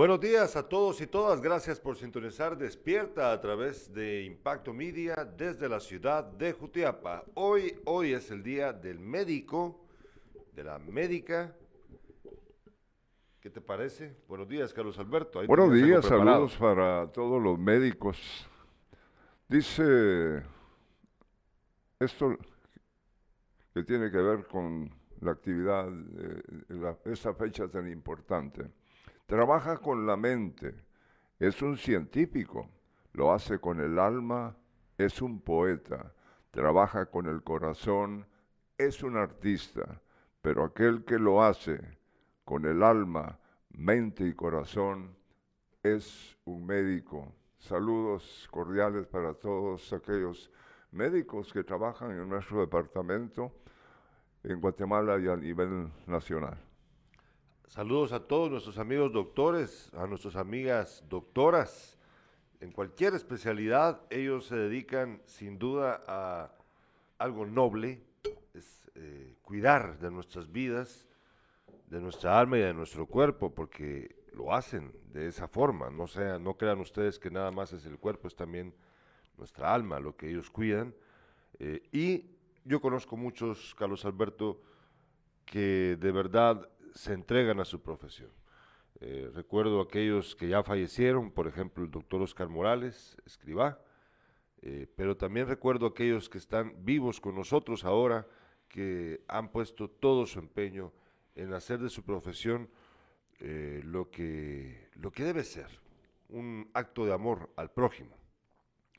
Buenos días a todos y todas. Gracias por sintonizar Despierta a través de Impacto Media desde la ciudad de Jutiapa. Hoy, hoy es el día del médico, de la médica. ¿Qué te parece? Buenos días, Carlos Alberto. Buenos días, saludos para todos los médicos. Dice esto que tiene que ver con la actividad, de esta fecha tan importante. Trabaja con la mente, es un científico, lo hace con el alma, es un poeta, trabaja con el corazón, es un artista, pero aquel que lo hace con el alma, mente y corazón es un médico. Saludos cordiales para todos aquellos médicos que trabajan en nuestro departamento en Guatemala y a nivel nacional. Saludos a todos nuestros amigos doctores, a nuestras amigas doctoras. En cualquier especialidad, ellos se dedican sin duda a algo noble, es eh, cuidar de nuestras vidas, de nuestra alma y de nuestro cuerpo, porque lo hacen de esa forma. No, no crean ustedes que nada más es el cuerpo, es también nuestra alma lo que ellos cuidan. Eh, y yo conozco muchos, Carlos Alberto, que de verdad se entregan a su profesión. Eh, recuerdo aquellos que ya fallecieron, por ejemplo, el doctor Oscar Morales, escribá, eh, pero también recuerdo aquellos que están vivos con nosotros ahora, que han puesto todo su empeño en hacer de su profesión eh, lo, que, lo que debe ser, un acto de amor al prójimo.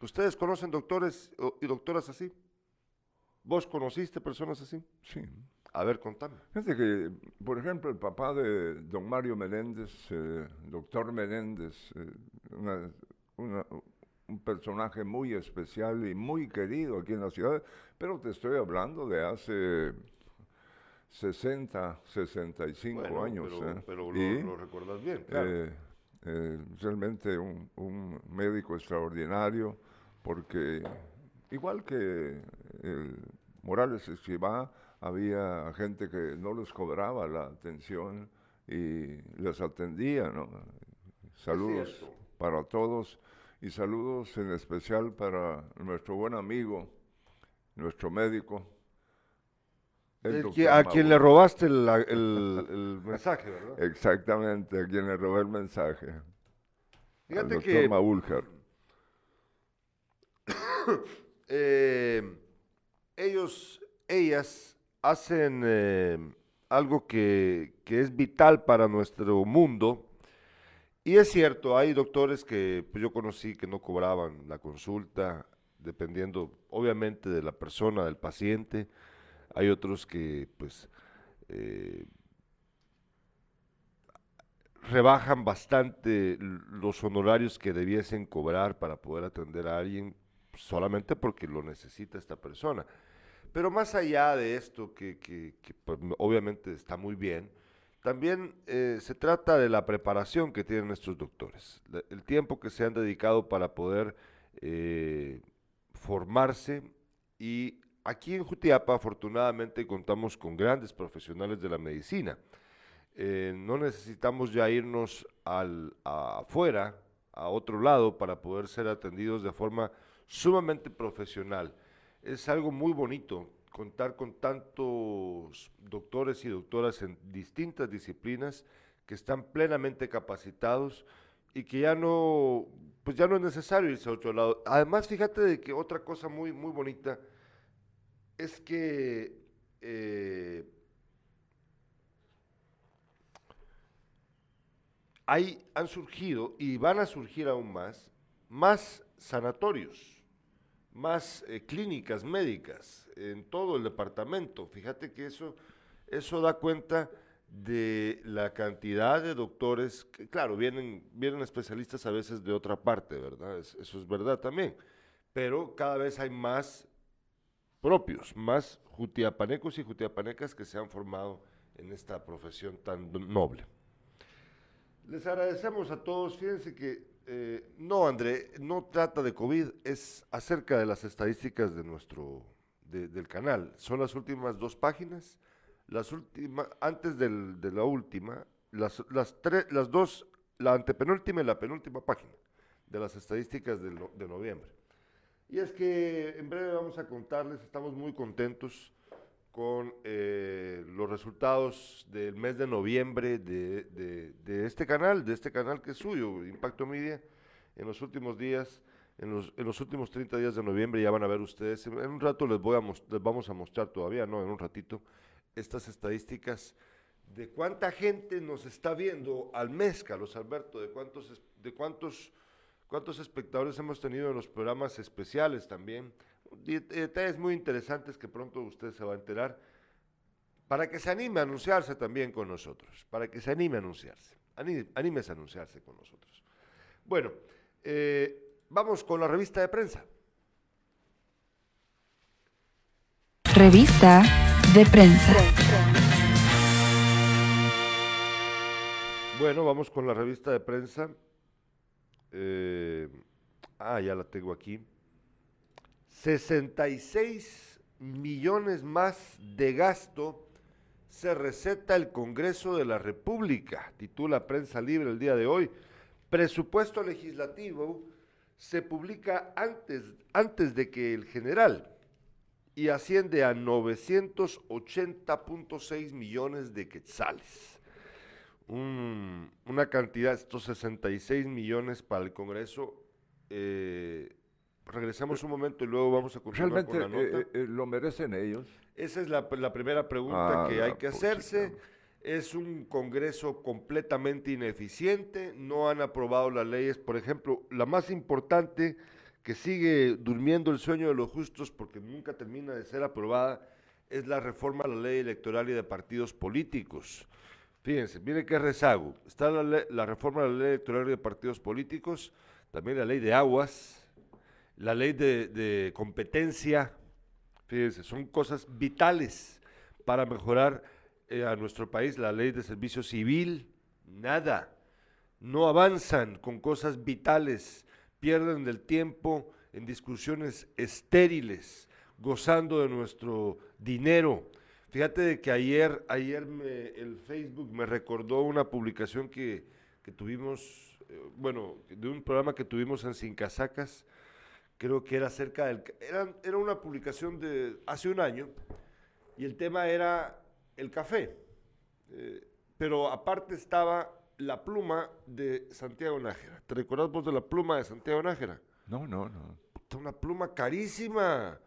¿Ustedes conocen doctores y doctoras así? ¿Vos conociste personas así? Sí. A ver, contame. Fíjate que, por ejemplo, el papá de don Mario Menéndez, eh, doctor Menéndez, eh, un personaje muy especial y muy querido aquí en la ciudad, pero te estoy hablando de hace 60, 65 años. Pero, ¿eh? pero lo, recuerdas bien, claro. realmente un, un, médico extraordinario, porque igual que Morales Escribá, había gente que no les cobraba la atención y les atendía, ¿no? Saludos para todos y saludos en especial para nuestro buen amigo, nuestro médico. a quien le robaste el, mensaje, ¿verdad? Exactamente, a quien le robé el mensaje. Fíjate al que... Maúljar. eh, ellos, ellas hacen eh, algo que, es vital para nuestro mundo. Y es cierto, hay doctores que pues, yo conocí que no cobraban la consulta, dependiendo obviamente de la persona, del paciente. Hay otros que pues eh, rebajan bastante los honorarios que debiesen cobrar para poder atender a alguien solamente porque lo necesita esta persona. Pero más allá de esto, que, pues, obviamente está muy bien, también eh, se trata de la preparación que tienen nuestros doctores, el tiempo que se han dedicado para poder eh, formarse. Y aquí en Jutiapa afortunadamente contamos con grandes profesionales de la medicina. Eh, no necesitamos ya irnos al, afuera, a otro lado, para poder ser atendidos de forma sumamente profesional es algo muy bonito contar con tantos doctores y doctoras en distintas disciplinas que están plenamente capacitados y que ya no, pues ya no es necesario irse a otro lado. Además, fíjate de que otra cosa muy, muy bonita es que eh, hay, han surgido y van a surgir aún más, más sanatorios más eh, clínicas médicas en todo el departamento. Fíjate que eso, eso da cuenta de la cantidad de doctores, que claro, vienen, vienen especialistas a veces de otra parte, ¿verdad? eso es verdad también, pero cada vez hay más propios, más jutiapanecos y jutiapanecas que se han formado en esta profesión tan noble. Les agradecemos a todos, fíjense que eh, no, André, no trata de COVID, es acerca de las estadísticas de nuestro, del canal. Son las últimas dos páginas. Las últimas, antes de la última, las, las, tres, las dos la antepenúltima y la penúltima página de las estadísticas de, de noviembre. Y es que en breve vamos a contarles, estamos muy contentos con eh, los resultados del mes de noviembre de, de, este canal, de este canal que es suyo, Impacto Media, en los últimos días, en los, en los últimos 30 días de noviembre ya van a ver ustedes, en, un rato les, voy a les vamos a mostrar todavía, no, en un ratito, estas estadísticas de cuánta gente nos está viendo al mes, Carlos Alberto, de cuántos, de cuántos, cuántos espectadores hemos tenido en los programas especiales también, detalles muy interesantes que pronto usted se va a enterar, para que se anime a anunciarse también con nosotros, para que se anime a anunciarse, anime, a anunciarse con nosotros. Bueno, eh, vamos con la revista de prensa. Revista de prensa. Bueno, vamos con la revista de prensa. Eh, ah, ya la tengo aquí. 66 millones más de gasto se receta el Congreso de la República, titula Prensa Libre el día de hoy. Presupuesto legislativo se publica antes, antes de que el general y asciende a 980.6 millones de quetzales. una cantidad, estos 66 millones para el Congreso, eh, regresamos un momento y luego vamos a continuar con la nota. Eh, eh, ¿Lo merecen ellos? Esa es la, primera pregunta ah, que hay que hacerse. Es un Congreso completamente ineficiente, no han aprobado las leyes. Por ejemplo, la más importante que sigue durmiendo el sueño de los justos porque nunca termina de ser aprobada es la reforma a la ley electoral y de partidos políticos. Fíjense, mire qué rezago. Está la, la reforma a la ley electoral y de partidos políticos, también la ley de aguas, la ley de, competencia, fíjense, son cosas vitales para mejorar eh, a nuestro país, la ley de servicio civil, nada, no avanzan con cosas vitales, pierden del tiempo en discusiones estériles, gozando de nuestro dinero. Fíjate de que ayer, ayer el Facebook me recordó una publicación que, tuvimos, eh, bueno, de un programa que tuvimos en Sin Casacas, creo que era cerca del... Era, era una publicación de hace un año y el tema era el café. Eh, pero aparte estaba la pluma de Santiago Nájera. ¿Te recuerdas vos de la pluma de Santiago Nájera? No, no, no. Una pluma carísima.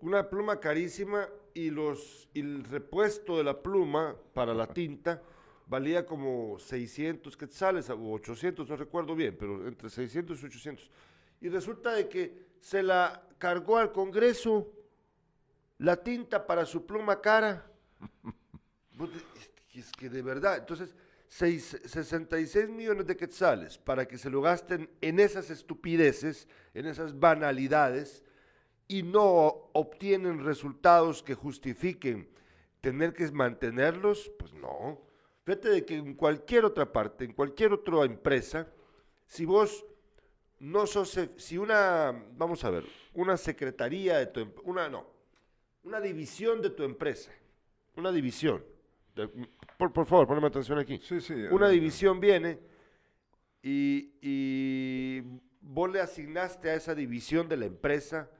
Una pluma carísima y, los, y el repuesto de la pluma para la tinta valía como 600 quetzales o 800, no recuerdo bien, pero entre 600 y 800 y resulta de que se la cargó al Congreso la tinta para su pluma cara. Pues, es que de verdad, entonces, 66 millones de quetzales para que se lo gasten en esas estupideces, en esas banalidades, y no obtienen resultados que justifiquen tener que mantenerlos, pues no. Fíjate de que en cualquier otra parte, en cualquier otra empresa, si vos no sos, si una, vamos a ver, una secretaría de tu, em, una, no, una división de tu empresa, una división, por, favor, ponme atención aquí. Sí, sí. Una división viene y, y vos le asignaste a esa división de la empresa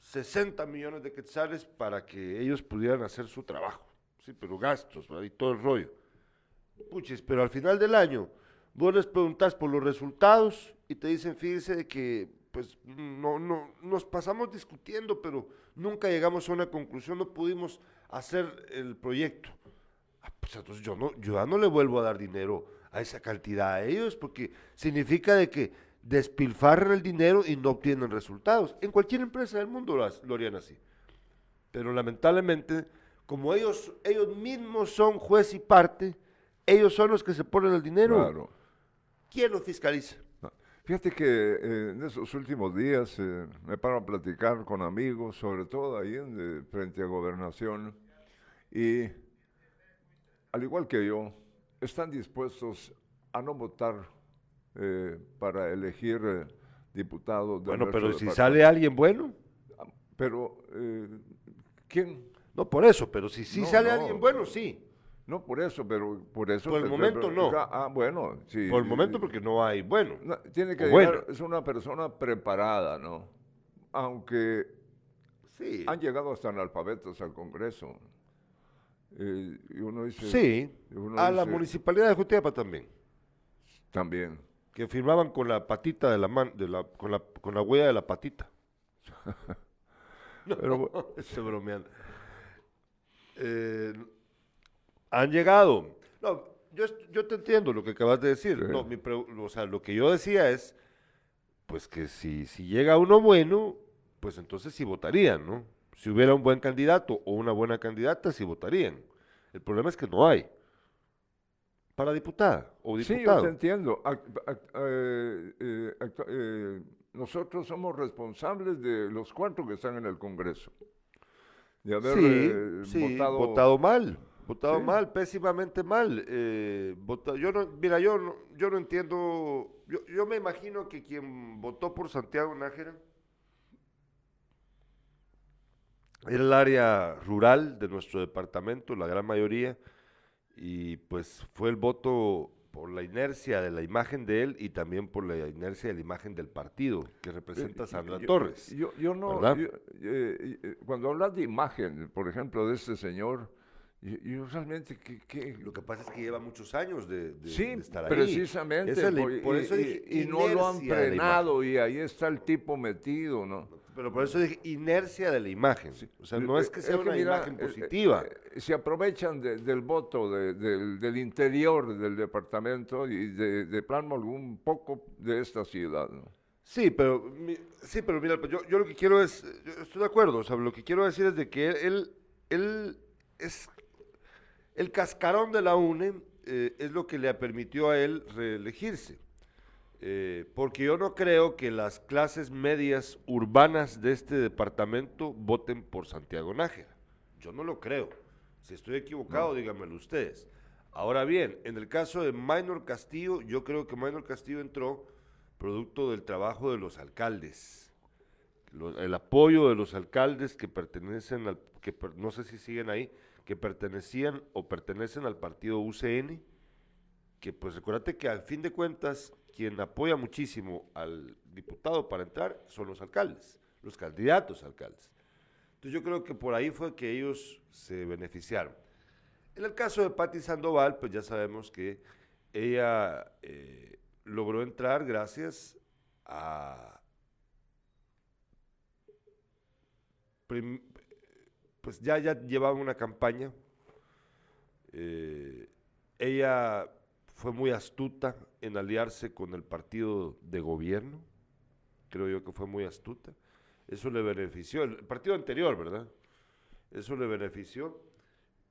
60 millones de quetzales para que ellos pudieran hacer su trabajo, sí, pero gastos y todo el rollo. Puches, pero al final del año vos les preguntás por los resultados y te dicen, fíjese de que pues no, no, nos pasamos discutiendo, pero nunca llegamos a una conclusión, no pudimos hacer el proyecto. Ah, pues entonces yo, no, yo ya no le vuelvo a dar dinero a esa cantidad a ellos, porque significa de que despilfarran el dinero y no obtienen resultados. En cualquier empresa del mundo lo, lo harían así. Pero lamentablemente, como ellos, ellos mismos son juez y parte, ellos son los que se ponen el dinero. Claro. ¿Quién lo fiscaliza? Fíjate que eh, en esos últimos días eh, me paro a platicar con amigos, sobre todo ahí en, frente a gobernación, y al igual que yo, están dispuestos a no votar eh, para elegir diputados. Bueno, pero si sale alguien bueno. Pero, ¿quién? No, por eso, pero si sí sale alguien bueno, sí. No, por eso, pero por eso... Por el momento no. Ah, bueno, sí. Por el momento porque no hay, bueno. tiene que llegar, es una persona preparada, ¿no? Aunque sí. han llegado hasta analfabetos al Congreso. Eh, y uno dice... Sí, a la municipalidad de Jutiapa también. También. Que firmaban con la patita de la mano, la, con, la, con la huella de la patita. pero, estoy bromeando. Eh, han llegado. No, yo, yo te entiendo lo que acabas de decir. No, mi o sea, lo que yo decía es, pues que si, si llega uno bueno, pues entonces sí votarían, ¿no? Si hubiera un buen candidato o una buena candidata, sí votarían. El problema es que no hay. Para diputada o diputado. Sí, yo te entiendo. Eh, eh, eh, nosotros somos responsables de los cuatro que están en el Congreso. De haber votado mal. Votado mal, pésimamente mal. Eh, yo no, mira, yo no, yo no entiendo. Yo, me imagino que quien votó por Santiago Nájera era el área rural de nuestro departamento, la gran mayoría, y pues fue el voto por la inercia de la imagen de él y también por la inercia de la imagen del partido que representa eh, Sandra Torres. Yo, yo no, eh, cuando hablas de imagen, por ejemplo, de este señor, y, realmente, ¿qué, Lo que pasa es que lleva muchos años de, estar ahí. precisamente. por, eso y, no lo han frenado y ahí está el tipo metido, ¿no? Pero por eso dije inercia de la imagen. O sea, no es que sea una imagen eh, positiva. Eh, se aprovechan del voto del, interior del departamento y de, plano algún poco de esta ciudad, ¿no? Sí, pero, sí, pero mira, yo, yo lo que quiero es, estoy de acuerdo, o sea, lo que quiero decir es de que él, él es el cascarón de la UNE eh, es lo que le permitió a él reelegirse. Eh, porque yo no creo que las clases medias urbanas de este departamento voten por Santiago Nájera. Yo no lo creo. Si estoy equivocado, díganmelo ustedes. Ahora bien, en el caso de Minor Castillo, yo creo que Minor Castillo entró producto del trabajo de los alcaldes. el apoyo de los alcaldes que pertenecen al, que no sé si siguen ahí, que pertenecían o pertenecen al partido UCN, que pues recuérdate que al fin de cuentas quien apoya muchísimo al diputado para entrar son los alcaldes, los candidatos alcaldes. Entonces yo creo que por ahí fue que ellos se beneficiaron. En el caso de Patti Sandoval, pues ya sabemos que ella eh, logró entrar gracias a pues ya, ya llevaba una campaña. Eh, ella fue muy astuta en aliarse con el partido de gobierno. Creo yo que fue muy astuta. Eso le benefició. El partido anterior, ¿verdad? Eso le benefició.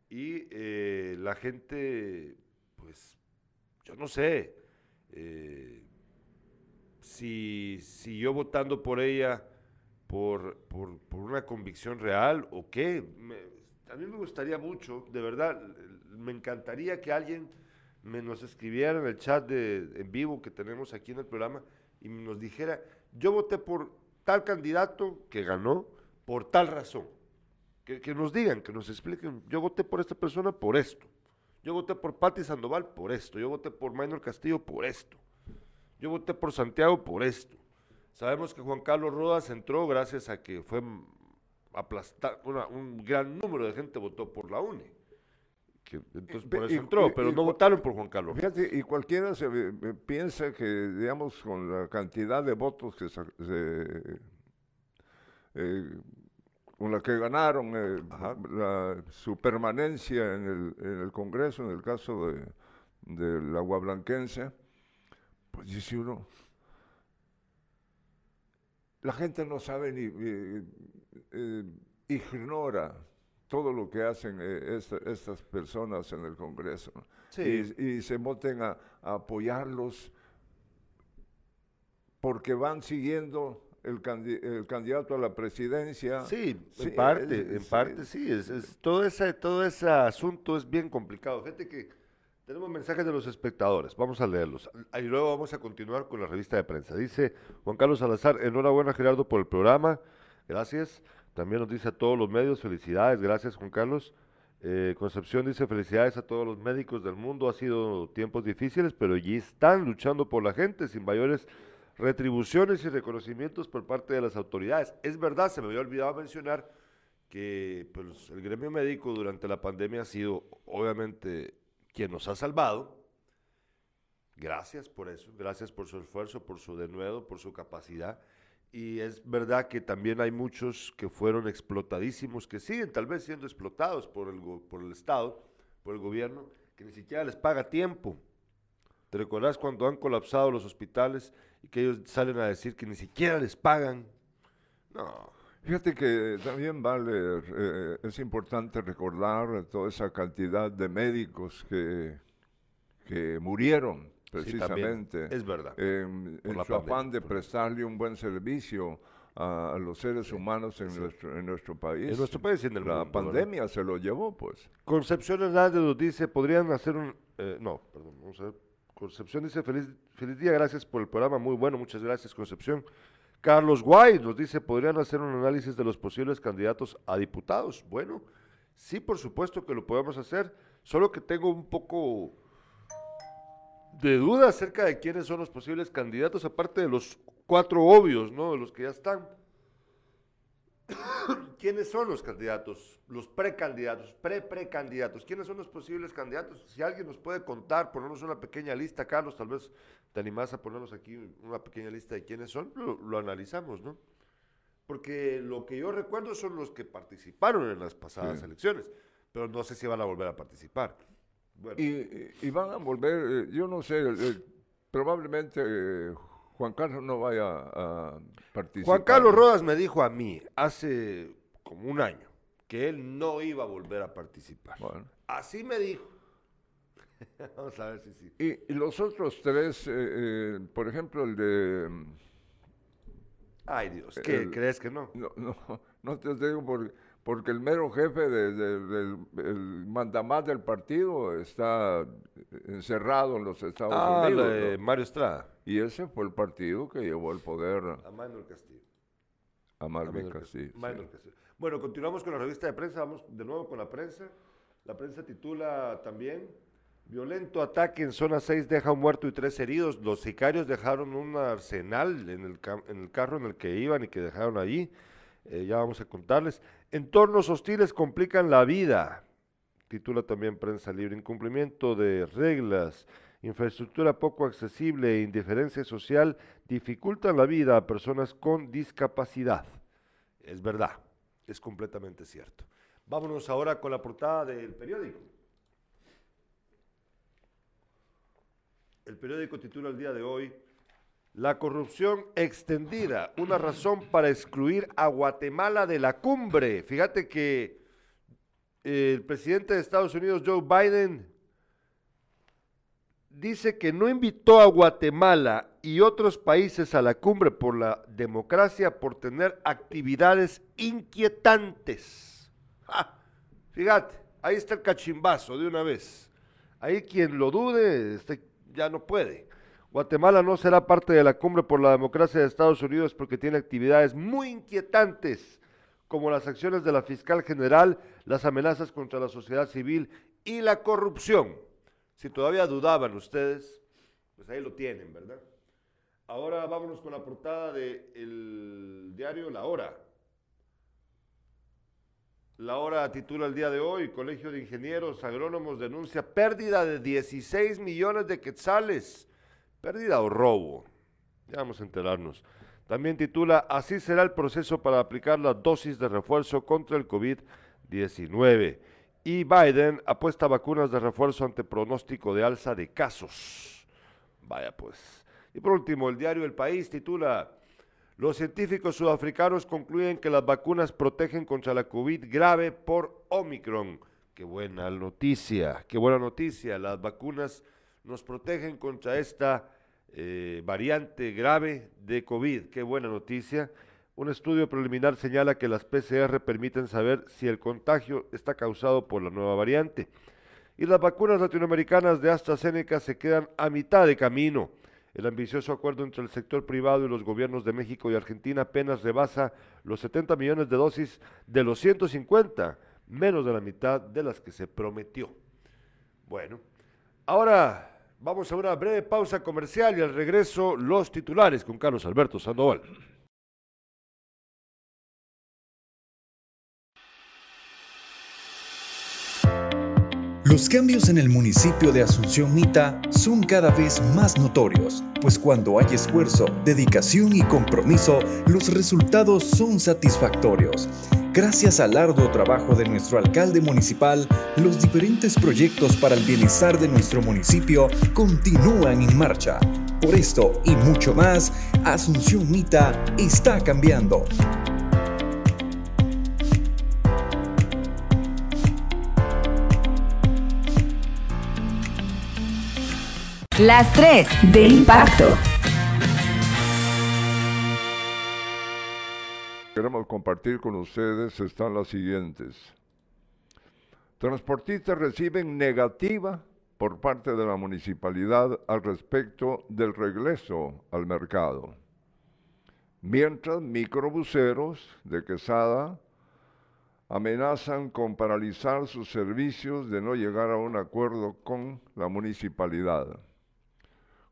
Y eh, la gente, pues, yo no sé, eh, si siguió votando por ella por, por, por una convicción real o qué. a mí me gustaría mucho, de verdad, me encantaría que alguien me nos escribiera en el chat de, en vivo que tenemos aquí en el programa y nos dijera, yo voté por tal candidato que ganó por tal razón. Que, que, nos digan, que nos expliquen, yo voté por esta persona por esto. Yo voté por Patti Sandoval por esto. Yo voté por Maynor Castillo por esto. Yo voté por Santiago por esto. Sabemos que Juan Carlos Rodas entró gracias a que fue aplastar, un gran número de gente votó por la UNE. entonces por eso entró, pero no votaron por Juan Carlos. Fíjate, y cualquiera se piensa que, digamos, con la cantidad de votos que se, eh, con la que ganaron eh, su permanencia en el, Congreso, en el caso de, de la Guablanquense, pues dice uno, la gente no sabe ni eh, ignora todo lo que hacen eh, estas personas en el Congreso y, se voten a, apoyarlos porque van siguiendo el, candidato a la presidencia. Sí, en parte, en parte sí. Es, todo, ese, todo ese asunto es bien complicado. Fíjate que tenemos mensajes de los espectadores, vamos a leerlos. Y luego vamos a continuar con la revista de prensa. Dice Juan Carlos Salazar, enhorabuena Gerardo por el programa, gracias. También nos dice a todos los medios, felicidades, gracias Juan Carlos. Eh, Concepción dice felicidades a todos los médicos del mundo, ha sido tiempos difíciles, pero allí están luchando por la gente sin mayores retribuciones y reconocimientos por parte de las autoridades. Es verdad, se me había olvidado mencionar que pues, el gremio médico durante la pandemia ha sido obviamente quien nos ha salvado. Gracias por eso, gracias por su esfuerzo, por su denuedo, por su capacidad. Y es verdad que también hay muchos que fueron explotadísimos, que siguen tal vez siendo explotados por el, por el Estado, por el gobierno, que ni siquiera les paga tiempo. ¿Te recuerdas cuando han colapsado los hospitales y que ellos salen a decir que ni siquiera les pagan? No. Fíjate que también vale, eh, es importante recordar toda esa cantidad de médicos que, que murieron precisamente. es verdad. en su afán de prestarle un buen servicio a, los seres humanos en, nuestro, en nuestro país. En nuestro país y en el La pandemia se lo llevó, pues. Concepción Hernández nos dice, podrían hacer un... Eh, no, perdón, vamos a ver. Concepción dice, feliz, feliz día, gracias por el programa, muy bueno, muchas gracias Concepción. Carlos Guay nos dice, ¿podrían hacer un análisis de los posibles candidatos a diputados? Bueno, sí, por supuesto que lo podemos hacer, solo que tengo un poco de duda acerca de quiénes son los posibles candidatos, aparte de los cuatro obvios, ¿no? De los que ya están. ¿Quiénes son los candidatos? Los precandidatos, pre-precandidatos. ¿Quiénes son los posibles candidatos? Si alguien nos puede contar, ponernos una pequeña lista, Carlos, tal vez te animás a ponernos aquí una pequeña lista de quiénes son, lo, analizamos, ¿no? Porque lo que yo recuerdo son los que participaron en las pasadas elecciones, pero no sé si van a volver a participar. Y, van a volver, eh, yo no sé, eh, probablemente eh, Juan Carlos no vaya a participar. Juan Carlos Rodas me dijo a mí hace como un año que él no iba a volver a participar. Así me dijo. Vamos a ver si sí. Y, los otros tres, por ejemplo, el de... Ay Dios, ¿qué? ¿Crees que no? No, no, no te digo porque porque el mero jefe del mandamás del partido está encerrado en los Estados ah, Unidos. Mario Estrada. Y ese fue el partido que llevó el poder a Manuel Castillo. A Manuel Castillo. Castillo. Bueno, continuamos con la revista de prensa, vamos de nuevo con la prensa. La prensa titula también, violento ataque en zona 6 deja un muerto y tres heridos. Los sicarios dejaron un arsenal en el, en el carro en el que iban y que dejaron allí. Eh, ya vamos a contarles. Entornos hostiles complican la vida, titula también Prensa Libre. Incumplimiento de reglas, infraestructura poco accesible e indiferencia social dificultan la vida a personas con discapacidad. Es verdad, es completamente cierto. Vámonos ahora con la portada del periódico. El periódico titula el día de hoy la corrupción extendida, una razón para excluir a Guatemala de la cumbre. Fíjate que el presidente de Estados Unidos, Joe Biden, dice que no invitó a Guatemala y otros países a la cumbre por la democracia por tener actividades inquietantes. fíjate, ahí está el cachimbazo de una vez. Ahí quien lo dude este, ya no puede. Guatemala no será parte de la cumbre por la democracia de Estados Unidos porque tiene actividades muy inquietantes, como las acciones de la fiscal general, las amenazas contra la sociedad civil y la corrupción. Si todavía dudaban ustedes, pues ahí lo tienen, ¿verdad? Ahora vámonos con la portada del diario La Hora. La Hora titula el día de hoy, Colegio de Ingenieros Agrónomos denuncia pérdida de 16 millones de quetzales Pérdida o robo. Ya vamos a enterarnos. También titula, así será el proceso para aplicar la dosis de refuerzo contra el COVID-19. Y Biden apuesta vacunas de refuerzo ante pronóstico de alza de casos. Vaya pues. Y por último, el diario El País titula, los científicos sudafricanos concluyen que las vacunas protegen contra la COVID grave por Omicron. Qué buena noticia, qué buena noticia. Las vacunas nos protegen contra esta eh, variante grave de COVID. Qué buena noticia. Un estudio preliminar señala que las PCR permiten saber si el contagio está causado por la nueva variante. Y las vacunas latinoamericanas de AstraZeneca se quedan a mitad de camino. El ambicioso acuerdo entre el sector privado y los gobiernos de México y Argentina apenas rebasa los 70 millones de dosis de los 150 menos de la mitad de las que se prometió. Bueno, ahora vamos a una breve pausa comercial y al regreso los titulares con Carlos Alberto Sandoval. Los cambios en el municipio de Asunción Mita son cada vez más notorios, pues cuando hay esfuerzo, dedicación y compromiso, los resultados son satisfactorios. Gracias al arduo trabajo de nuestro alcalde municipal, los diferentes proyectos para el bienestar de nuestro municipio continúan en marcha. Por esto y mucho más, Asunción Mita está cambiando. Las tres de impacto. Queremos compartir con ustedes están las siguientes. Transportistas reciben negativa por parte de la municipalidad al respecto del regreso al mercado. Mientras microbuseros de Quesada amenazan con paralizar sus servicios de no llegar a un acuerdo con la municipalidad.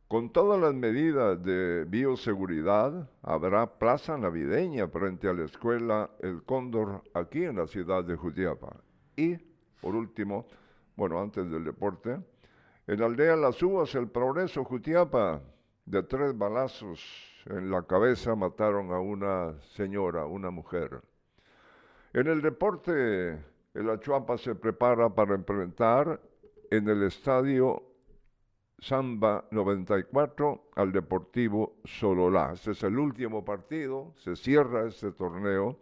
Con todas las medidas de bioseguridad, habrá plaza navideña frente a la escuela El Cóndor aquí en la ciudad de Jutiapa. Y, por último, bueno, antes del deporte, en la aldea Las Uvas, el progreso Jutiapa, de tres balazos en la cabeza mataron a una señora, una mujer. En el deporte, el Achuapa se prepara para enfrentar en el estadio Samba 94 al Deportivo Sololá. Este es el último partido, se cierra este torneo.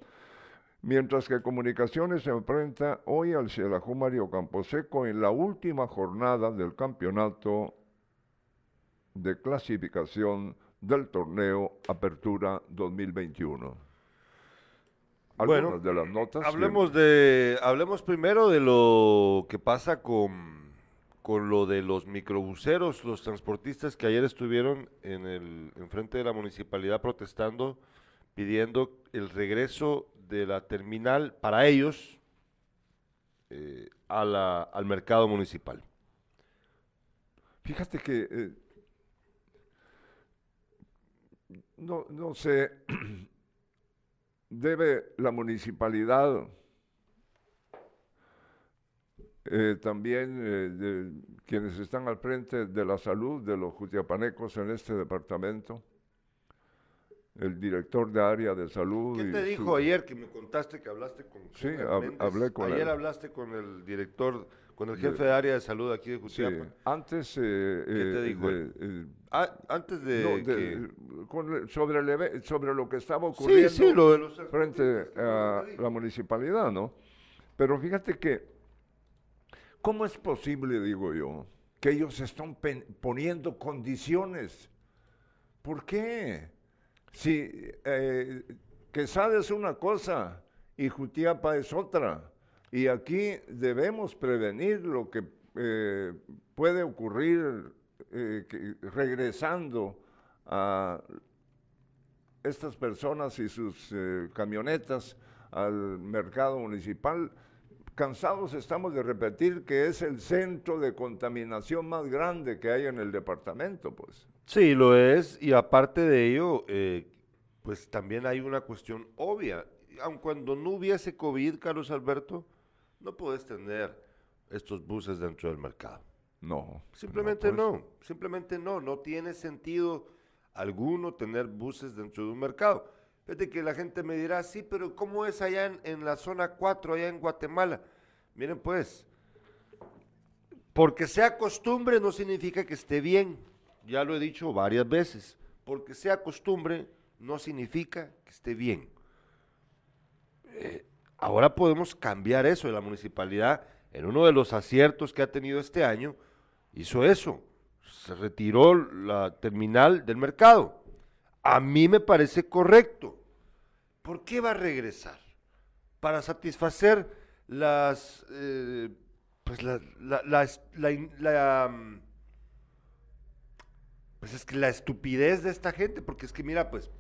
Mientras que Comunicaciones se enfrenta hoy al Xelajú Mario Camposeco en la última jornada del campeonato de clasificación del torneo Apertura 2021. Algunas bueno, de las notas. Hablemos, de, hablemos primero de lo que pasa con con lo de los microbuseros, los transportistas que ayer estuvieron en el enfrente de la municipalidad protestando, pidiendo el regreso de la terminal para ellos eh, a la, al mercado municipal. Fíjate que eh, no, no sé, debe la municipalidad eh, también eh, de quienes están al frente de la salud de los jutiapanecos en este departamento, el director de área de salud. ¿Qué te dijo ayer que me contaste que hablaste con Sí, hablé con Ayer hablaste con el director, con el jefe de, área de salud aquí de Jutiapa. Sí, antes... Eh, ¿Qué te dijo? ah, antes de, sobre, sobre lo que estaba ocurriendo frente a la municipalidad, ¿no? Pero fíjate que ¿Cómo es posible, digo yo, que ellos están poniendo condiciones? ¿Por qué? Si eh, Quesada es una cosa y Jutiapa es otra, y aquí debemos prevenir lo que eh, puede ocurrir eh, regresando a estas personas y sus eh, camionetas al mercado municipal cansados estamos de repetir que es el centro de contaminación más grande que hay en el departamento, pues. Sí, lo es, y aparte de ello, eh, pues también hay una cuestión obvia. Aun cuando no hubiese COVID, Carlos Alberto, no puedes tener estos buses dentro del mercado. No. Simplemente no, no, simplemente no, no tiene sentido alguno tener buses dentro de un mercado. Fíjate que la gente me dirá, sí, pero ¿cómo es allá en, la zona 4, allá en Guatemala? Miren pues, porque sea costumbre no significa que esté bien. Ya lo he dicho varias veces. Porque sea costumbre no significa que esté bien. Eh, ahora podemos cambiar eso. La municipalidad, en uno de los aciertos que ha tenido este año, hizo eso. Se retiró la terminal del mercado a mí me parece correcto. ¿Por qué va a regresar? Para satisfacer las, eh, pues la, la, mm, pues es que la estupidez de esta gente, porque es que mira, pues,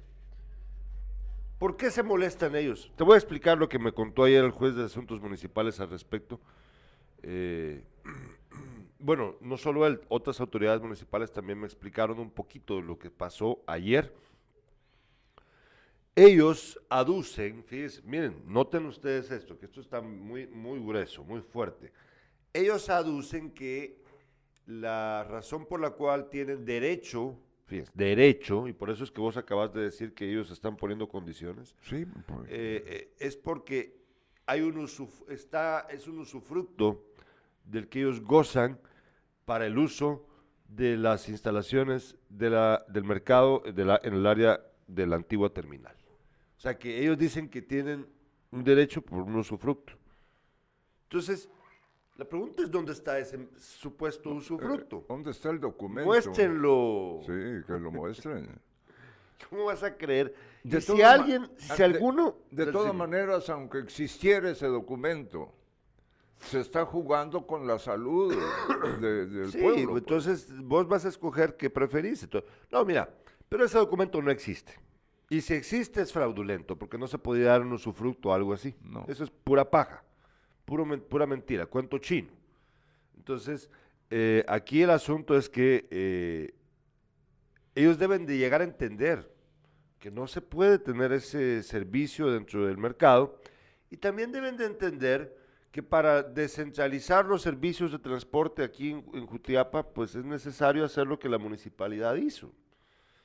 ¿Por qué se molestan ellos? Te voy a explicar lo que me contó ayer el juez de asuntos municipales al respecto. Eh, bueno, no solo él, otras autoridades municipales también me explicaron un poquito de lo que pasó ayer. Ellos aducen, fíjense, miren, noten ustedes esto, que esto está muy, muy grueso, muy fuerte. Ellos aducen que la razón por la cual tienen derecho, fíjense, derecho, y por eso es que vos acabas de decir que ellos están poniendo condiciones, Sí, eh, eh, es porque hay un usuf- está, es un usufructo del que ellos gozan para el uso de las instalaciones de la, del mercado de la- en el área de la antigua terminal. Sea que ellos dicen que tienen un derecho por un usufructo. Entonces, la pregunta es dónde está ese supuesto usufructo. ¿dónde está el documento? Muéstrenlo. Sí, que lo muestren. ¿Cómo vas a creer? De Y si alguien, si ah, de- alguno... De todas maneras, aunque existiera ese documento, se está jugando con la salud de- del Sí, pueblo. pues. entonces vos vas a escoger qué preferís. No, mira, pero ese documento no existe. Y si existe es fraudulento, porque no se podía dar un usufructo o algo así. No. Eso es pura paja, puro pura mentira, cuento chino. Entonces, eh, aquí el asunto es que eh, ellos deben de llegar a entender que no se puede tener ese servicio dentro del mercado y también deben de entender que para descentralizar los servicios de transporte aquí en, en Jutiapa, pues es necesario hacer lo que la municipalidad hizo.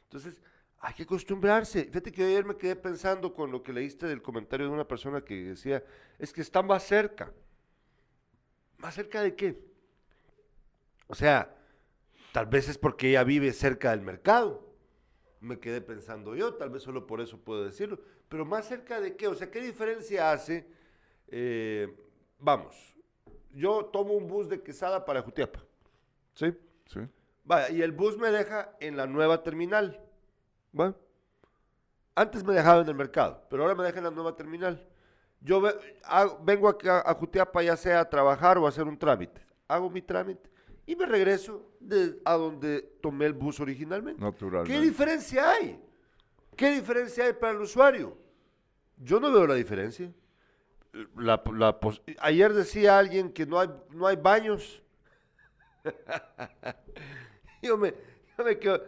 Entonces, hay que acostumbrarse. Fíjate que ayer me quedé pensando con lo que leíste del comentario de una persona que decía, es que está más cerca. ¿Más cerca de qué? O sea, tal vez es porque ella vive cerca del mercado. Me quedé pensando yo, tal vez solo por eso puedo decirlo. Pero más cerca de qué? O sea, ¿qué diferencia hace? Eh, vamos, yo tomo un bus de Quesada para Jutiapa. ¿Sí? Sí. Vaya, y el bus me deja en la nueva terminal. ¿Va? Antes me dejaba en el mercado, pero ahora me deja en la nueva terminal. Yo ve- hago- vengo aquí a, Jutiapa ya sea a trabajar o a hacer un trámite. Hago mi trámite y me regreso de, a donde tomé el bus originalmente. Naturalmente. ¿Qué diferencia hay? ¿Qué diferencia hay para el usuario? Yo no veo la diferencia. La- la pos- ayer decía alguien que no hay, no hay baños. yo, me, yo me quedo,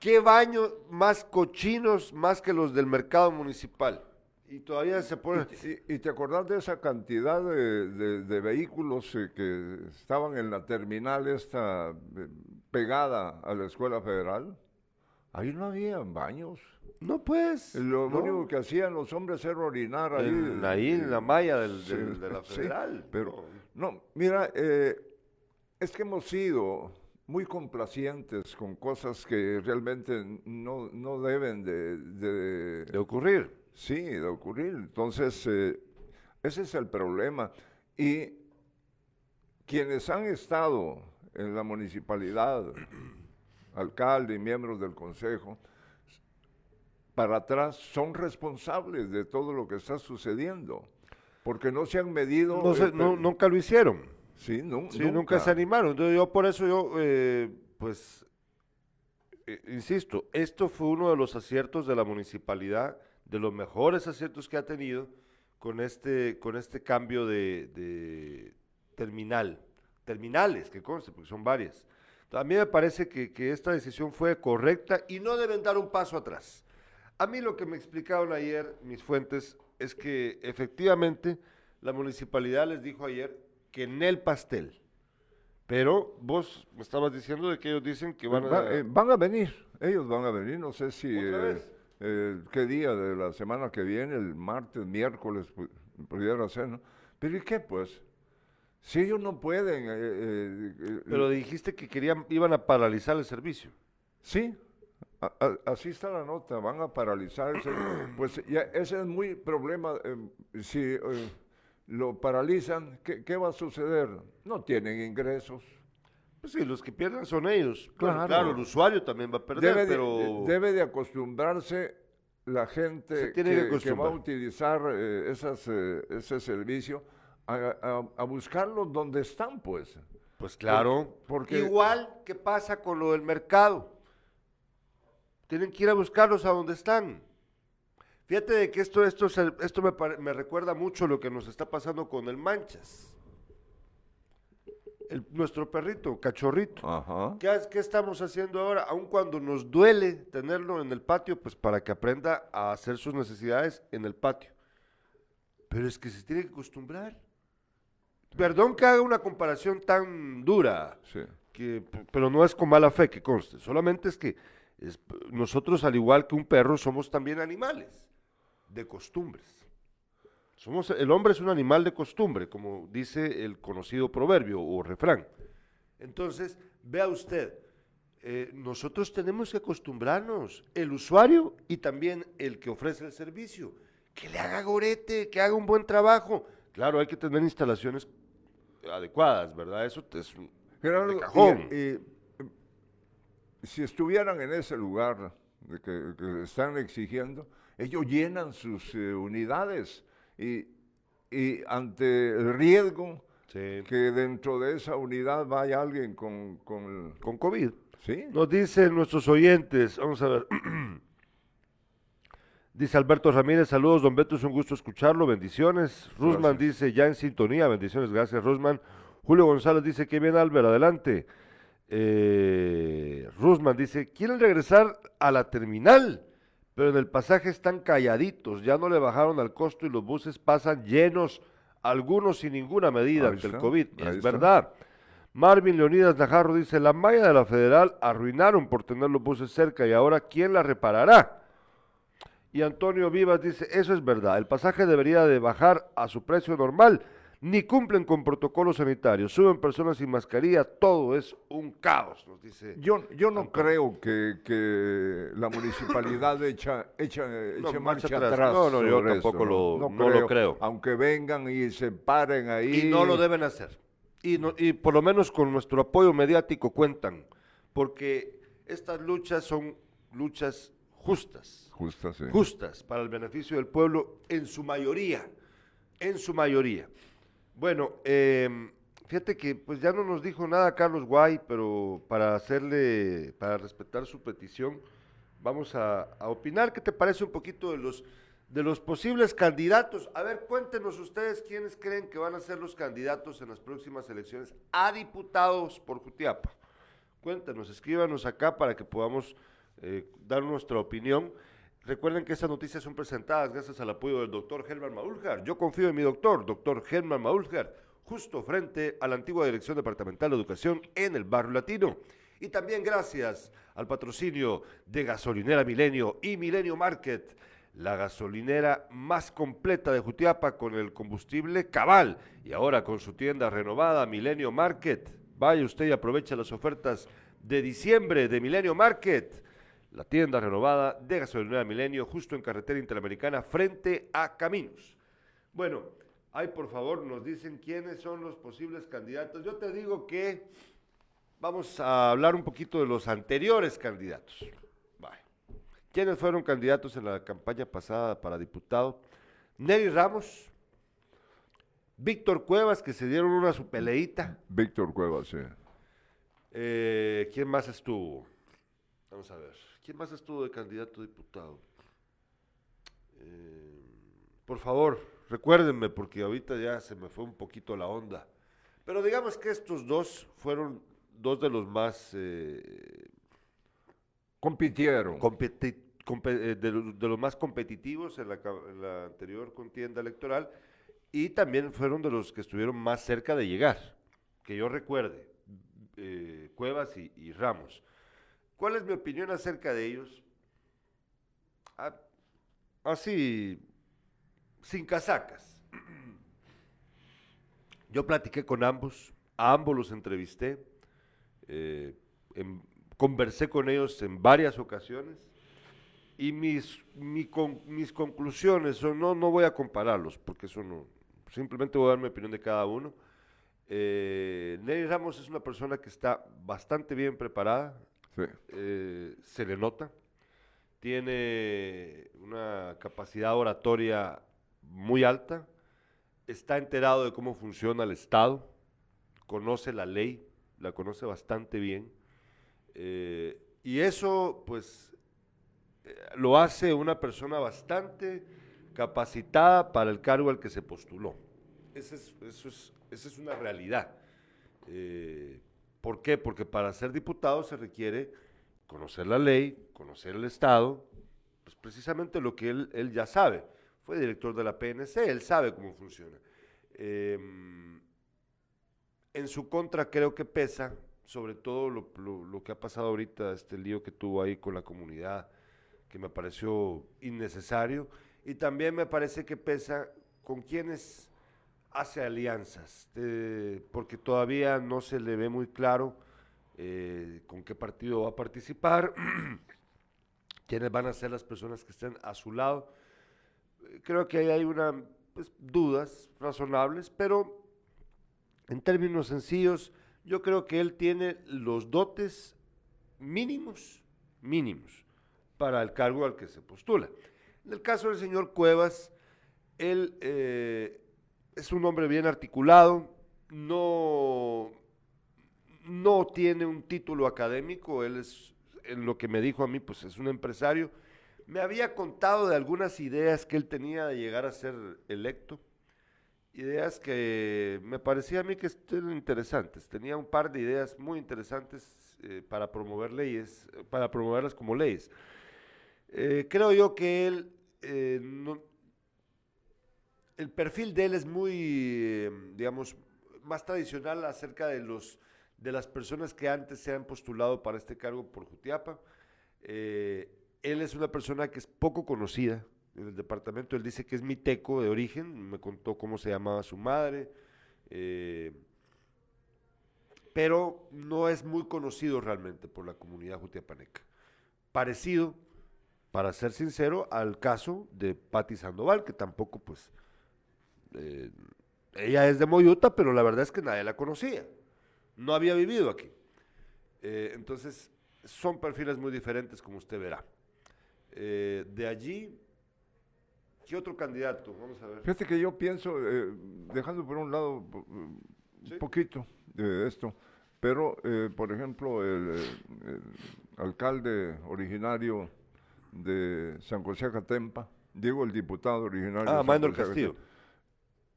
¿qué baños más cochinos más que los del mercado municipal? Y todavía se pone... ¿Y, y te acordás de esa cantidad de, de- de vehículos eh, que estaban en la terminal esta eh, pegada a la escuela federal? Ahí no había baños. No, pues. Lo no. único que hacían los hombres era orinar ahí. Ahí en la malla del- Sí, del- de la sí, federal. pero, no, mira, eh, es que hemos sido muy complacientes con cosas que realmente no, no deben de, de- De ocurrir. sí, de ocurrir. Entonces, eh, ese es el problema. Y quienes han estado en la municipalidad, alcalde y miembros del consejo, para atrás son responsables de todo lo que está sucediendo, porque no se han medido. No, se- no- pe- nunca lo hicieron. Sí, nu- Sí, nunca. se animaron. Entonces yo por eso yo, eh, pues, eh, insisto, esto fue uno de los aciertos de la municipalidad, de los mejores aciertos que ha tenido con este, con este cambio de, de terminal. Terminales, que conste, porque son varias. A mí me parece que, que esta decisión fue correcta y no deben dar un paso atrás. A mí lo que me explicaron ayer mis fuentes es que efectivamente la municipalidad les dijo ayer que en el pastel. Pero vos me estabas diciendo de que ellos dicen que van a... Va- eh, van a venir, ellos van a venir, no sé si ¿Otra eh, eh, qué día de la semana que viene, el martes, miércoles, pu- pudiera ser, ¿no? Pero ¿y qué pues? Si ellos no pueden, eh, eh, eh, pero dijiste que querían, iban a paralizar el servicio. sí, a- a- así está la nota, van a paralizar el servicio. Pues ya ese es muy problema, eh, si eh, lo paralizan, ¿qué, qué va a suceder? No tienen ingresos. Pues sí, los que pierden son ellos. Claro, Claro. el usuario también va a perder, debe, de, pero... debe de acostumbrarse la gente que, que va a utilizar eh, esas, eh, ese servicio a, a- a buscarlos donde están, pues. Pues claro, porque- igual que pasa con lo del mercado. Tienen que ir a buscarlos a donde están. Fíjate de que esto, esto, esto me, me recuerda mucho lo que nos está pasando con el Manchas. El- nuestro perrito, cachorrito. Ajá. ¿Qué, qué estamos haciendo ahora? Aun cuando nos duele tenerlo en el patio, pues para que aprenda a hacer sus necesidades en el patio. Pero es que se tiene que acostumbrar. Perdón que haga una comparación tan dura, Sí. que, pero no es con mala fe que conste. Solamente es que es- nosotros, al igual que un perro, somos también animales de costumbres. Somos, el hombre es un animal de costumbre, como dice el conocido proverbio o refrán. Entonces, vea usted, eh, nosotros tenemos que acostumbrarnos, el usuario y también el que ofrece el servicio, que le haga gorete, que haga un buen trabajo. Claro, hay que tener instalaciones adecuadas, ¿verdad? Eso es un- Gerardo, de cajón. y- y, eh, si estuvieran en ese lugar que están exigiendo, ellos llenan sus eh, unidades y, y ante el riesgo Sí. que dentro de esa unidad vaya alguien con... con con COVID. ¿Sí? Nos dicen nuestros oyentes, vamos a ver. dice Alberto Ramírez, saludos, don Beto, es un gusto escucharlo, bendiciones. Rusman Gracias. dice, ya en sintonía, bendiciones, gracias Rusman. Julio González dice, qué bien Albert, adelante. Eh, Rusman dice, quieren regresar a la terminal, pero en el pasaje están calladitos, ya no le bajaron al costo y los buses pasan llenos, algunos sin ninguna medida Ahí ante el COVID. Es está. verdad. Marvin Leonidas Najarro dice, la malla de la federal arruinaron por tener los buses cerca y ahora ¿quién la reparará? Y Antonio Vivas dice, eso es verdad, el pasaje debería de bajar a su precio normal, ni cumplen con protocolos sanitarios, suben personas sin mascarilla, todo es un caos, nos dice. Yo, yo no Antonio. creo que, que la municipalidad echa, echa, No, eche marcha marcha atrás. atrás. No, no, yo tampoco lo- no lo creo. Aunque vengan y se paren ahí. Y no lo deben hacer. Y, no- y por lo menos con nuestro apoyo mediático cuentan, porque estas luchas son luchas justas. Justa, sí. justas para el beneficio del pueblo en su mayoría, en su mayoría. Bueno, eh, fíjate que pues ya no nos dijo nada Carlos Guay, pero para hacerle, para respetar su petición, vamos a, opinar. ¿Qué te parece un poquito de los de los posibles candidatos? A ver, cuéntenos ustedes quiénes creen que van a ser los candidatos en las próximas elecciones a diputados por Jutiapa. Cuéntenos, escríbanos acá para que podamos eh, dar nuestra opinión. Recuerden que estas noticias son presentadas gracias al apoyo del doctor Germán Maúljar. Yo confío en mi doctor, doctor Germán Maúljar, justo frente a la antigua Dirección Departamental de Educación en el Barrio Latino. Y también gracias al patrocinio de Gasolinera Milenio y Milenio Market, la gasolinera más completa de Jutiapa con el combustible cabal y ahora con su tienda renovada Milenio Market. Vaya usted y aprovecha las ofertas de diciembre de Milenio Market, la tienda renovada de Gasolinera Milenio justo en carretera interamericana frente a Caminos. Bueno, ahí por favor nos dicen quiénes son los posibles candidatos. Yo te digo que vamos a hablar un poquito de los anteriores candidatos. ¿Quiénes fueron candidatos en la campaña pasada para diputado? Nelly Ramos, Víctor Cuevas, que se dieron una su peleita. Víctor Cuevas, sí. Eh, ¿Quién más estuvo? Vamos a ver. ¿Quién más estuvo de candidato a diputado? Eh, por favor, recuérdenme, porque ahorita ya se me fue un poquito la onda. Pero digamos que estos dos fueron dos de los más eh, Compitieron. competi- eh, de, lo- de los más competitivos en la, ca- en la anterior contienda electoral y también fueron de los que estuvieron más cerca de llegar, que yo recuerde, eh, Cuevas y, y Ramos. ¿Cuál es mi opinión acerca de ellos? Ah, así, sin casacas. Yo platiqué con ambos, a ambos los entrevisté, eh, conversé con ellos en varias ocasiones y mis, mis conclusiones son, no, no voy a compararlos porque eso no, simplemente voy a dar mi opinión de cada uno. Eh, Nelly Ramos es una persona que está bastante bien preparada, Eh, se le nota, tiene una capacidad oratoria muy alta, está enterado de cómo funciona el Estado, conoce la ley, la conoce bastante bien, eh, y eso, pues, eh, lo hace una persona bastante capacitada para el cargo al que se postuló. Esa es, es, esa es una realidad. ¿Por qué? Porque para ser diputado se requiere conocer la ley, conocer el Estado, pues precisamente lo que él, él ya sabe. Fue director de la PNC, él sabe cómo funciona. Em, en su contra creo que pesa, sobre todo lo, lo- lo que ha pasado ahorita, este lío que tuvo ahí con la comunidad, que me pareció innecesario, y también me parece que pesa con quienes hace alianzas, eh, porque todavía no se le ve muy claro eh, con qué partido va a participar, quiénes van a ser las personas que estén a su lado. Creo que ahí hay pues, dudas razonables, pero en términos sencillos, yo creo que él tiene los dotes mínimos, mínimos, para el cargo al que se postula. En el caso del señor Cuevas, él eh, es un hombre bien articulado, no, no tiene un título académico, él es, en lo que me dijo a mí, pues es un empresario. Me había contado de algunas ideas que él tenía de llegar a ser electo, ideas que me parecía a mí que eran interesantes. Tenía un par de ideas muy interesantes eh, para promover leyes, para promoverlas como leyes. Eh, creo yo que él, eh, no- el perfil de él es muy, eh, digamos, más tradicional acerca de los de las personas que antes se han postulado para este cargo por Jutiapa. Eh, él es una persona que es poco conocida en el departamento. Él dice que es miteco de origen, me contó cómo se llamaba su madre, eh, pero no es muy conocido realmente por la comunidad jutiapaneca. Parecido, para ser sincero, al caso de Patti Sandoval, que tampoco, pues, eh, ella es de Moyuta, pero la verdad es que nadie la conocía. No había vivido aquí. Eh, entonces, son perfiles muy diferentes, como usted verá. Eh, de allí, ¿qué otro candidato? Vamos a ver. Fíjate que yo pienso, dejando por un lado un poquito de esto, pero por ejemplo el, el alcalde originario de San José Acatempa, digo el diputado originario de Ah, San Maynor José Castillo.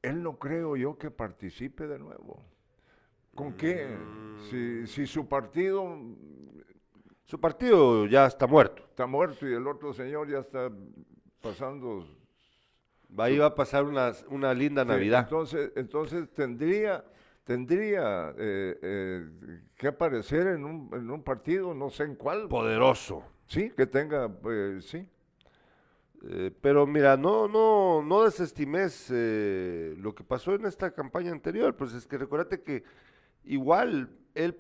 Él no creo yo que participe de nuevo. ¿Con qué? Si, si su partido Su partido ya está muerto. está muerto y el otro señor ya está pasando Ahí va a pasar una, una linda Sí, Navidad. Entonces, entonces tendría, tendría eh, eh, que aparecer en un, en un partido, no sé en cuál. Poderoso. Sí, que tenga, pues, sí. Eh, pero mira, no, no, no desestimes eh, lo que pasó en esta campaña anterior. Pues es que recuérdate que igual él,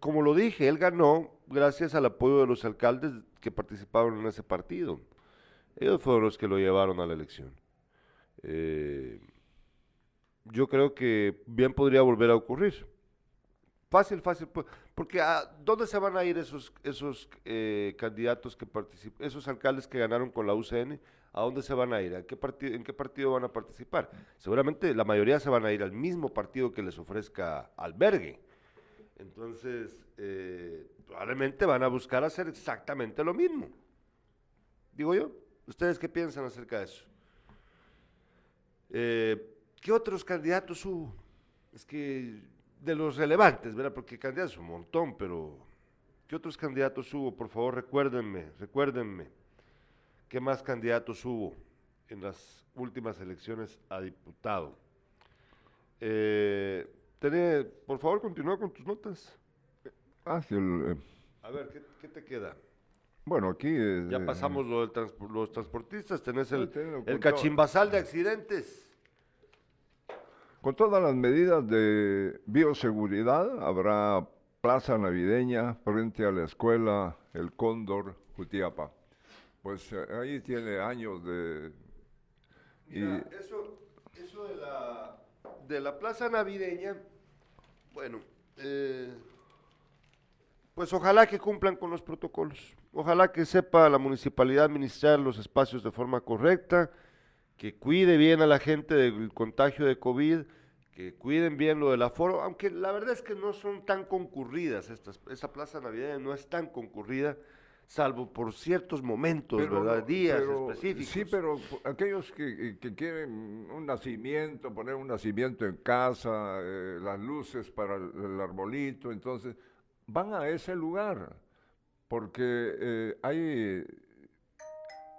como lo dije, él ganó gracias al apoyo de los alcaldes que participaron en ese partido. Ellos fueron los que lo llevaron a la elección. Eh, yo creo que bien podría volver a ocurrir. Fácil, fácil, pues, porque ¿a dónde se van a ir esos, esos eh, candidatos que participan, esos alcaldes que ganaron con la UCN? ¿A dónde se van a ir? ¿A qué partido, ¿En qué partido van a participar? Seguramente la mayoría se van a ir al mismo partido que les ofrezca albergue. Entonces, eh, probablemente van a buscar hacer exactamente lo mismo. Digo yo. ¿Ustedes qué piensan acerca de eso? Eh, ¿Qué otros candidatos hubo? Es que de los relevantes, ¿verdad? Porque candidatos un montón, pero ¿qué otros candidatos hubo? Por favor, recuérdenme, recuérdenme. ¿Qué más candidatos hubo en las últimas elecciones a diputado? Eh, tené- por favor, continúa con tus notas. Ah, sí, el, eh, A ver, ¿qué, qué te queda? bueno, aquí... eh, Ya pasamos lo transpo- los transportistas, tenés el, tenlo el contado. cachimbasal de accidentes. Con todas las medidas de bioseguridad, habrá plaza navideña frente a la escuela El Cóndor, Jutiapa. Pues eh, ahí tiene años de... Mira, eso, eso de la, de la plaza navideña, bueno, eh, pues ojalá que cumplan con los protocolos. Ojalá que sepa la municipalidad administrar los espacios de forma correcta, que cuide bien a la gente del contagio de COVID, que cuiden bien lo del aforo, aunque la verdad es que no son tan concurridas estas, esa plaza navideña no es tan concurrida, salvo por ciertos momentos, ¿verdad? Días específicos. Sí, pero aquellos que, que, quieren un nacimiento, poner un nacimiento en casa, eh, las luces para el, arbolito, entonces van a ese lugar, porque eh, hay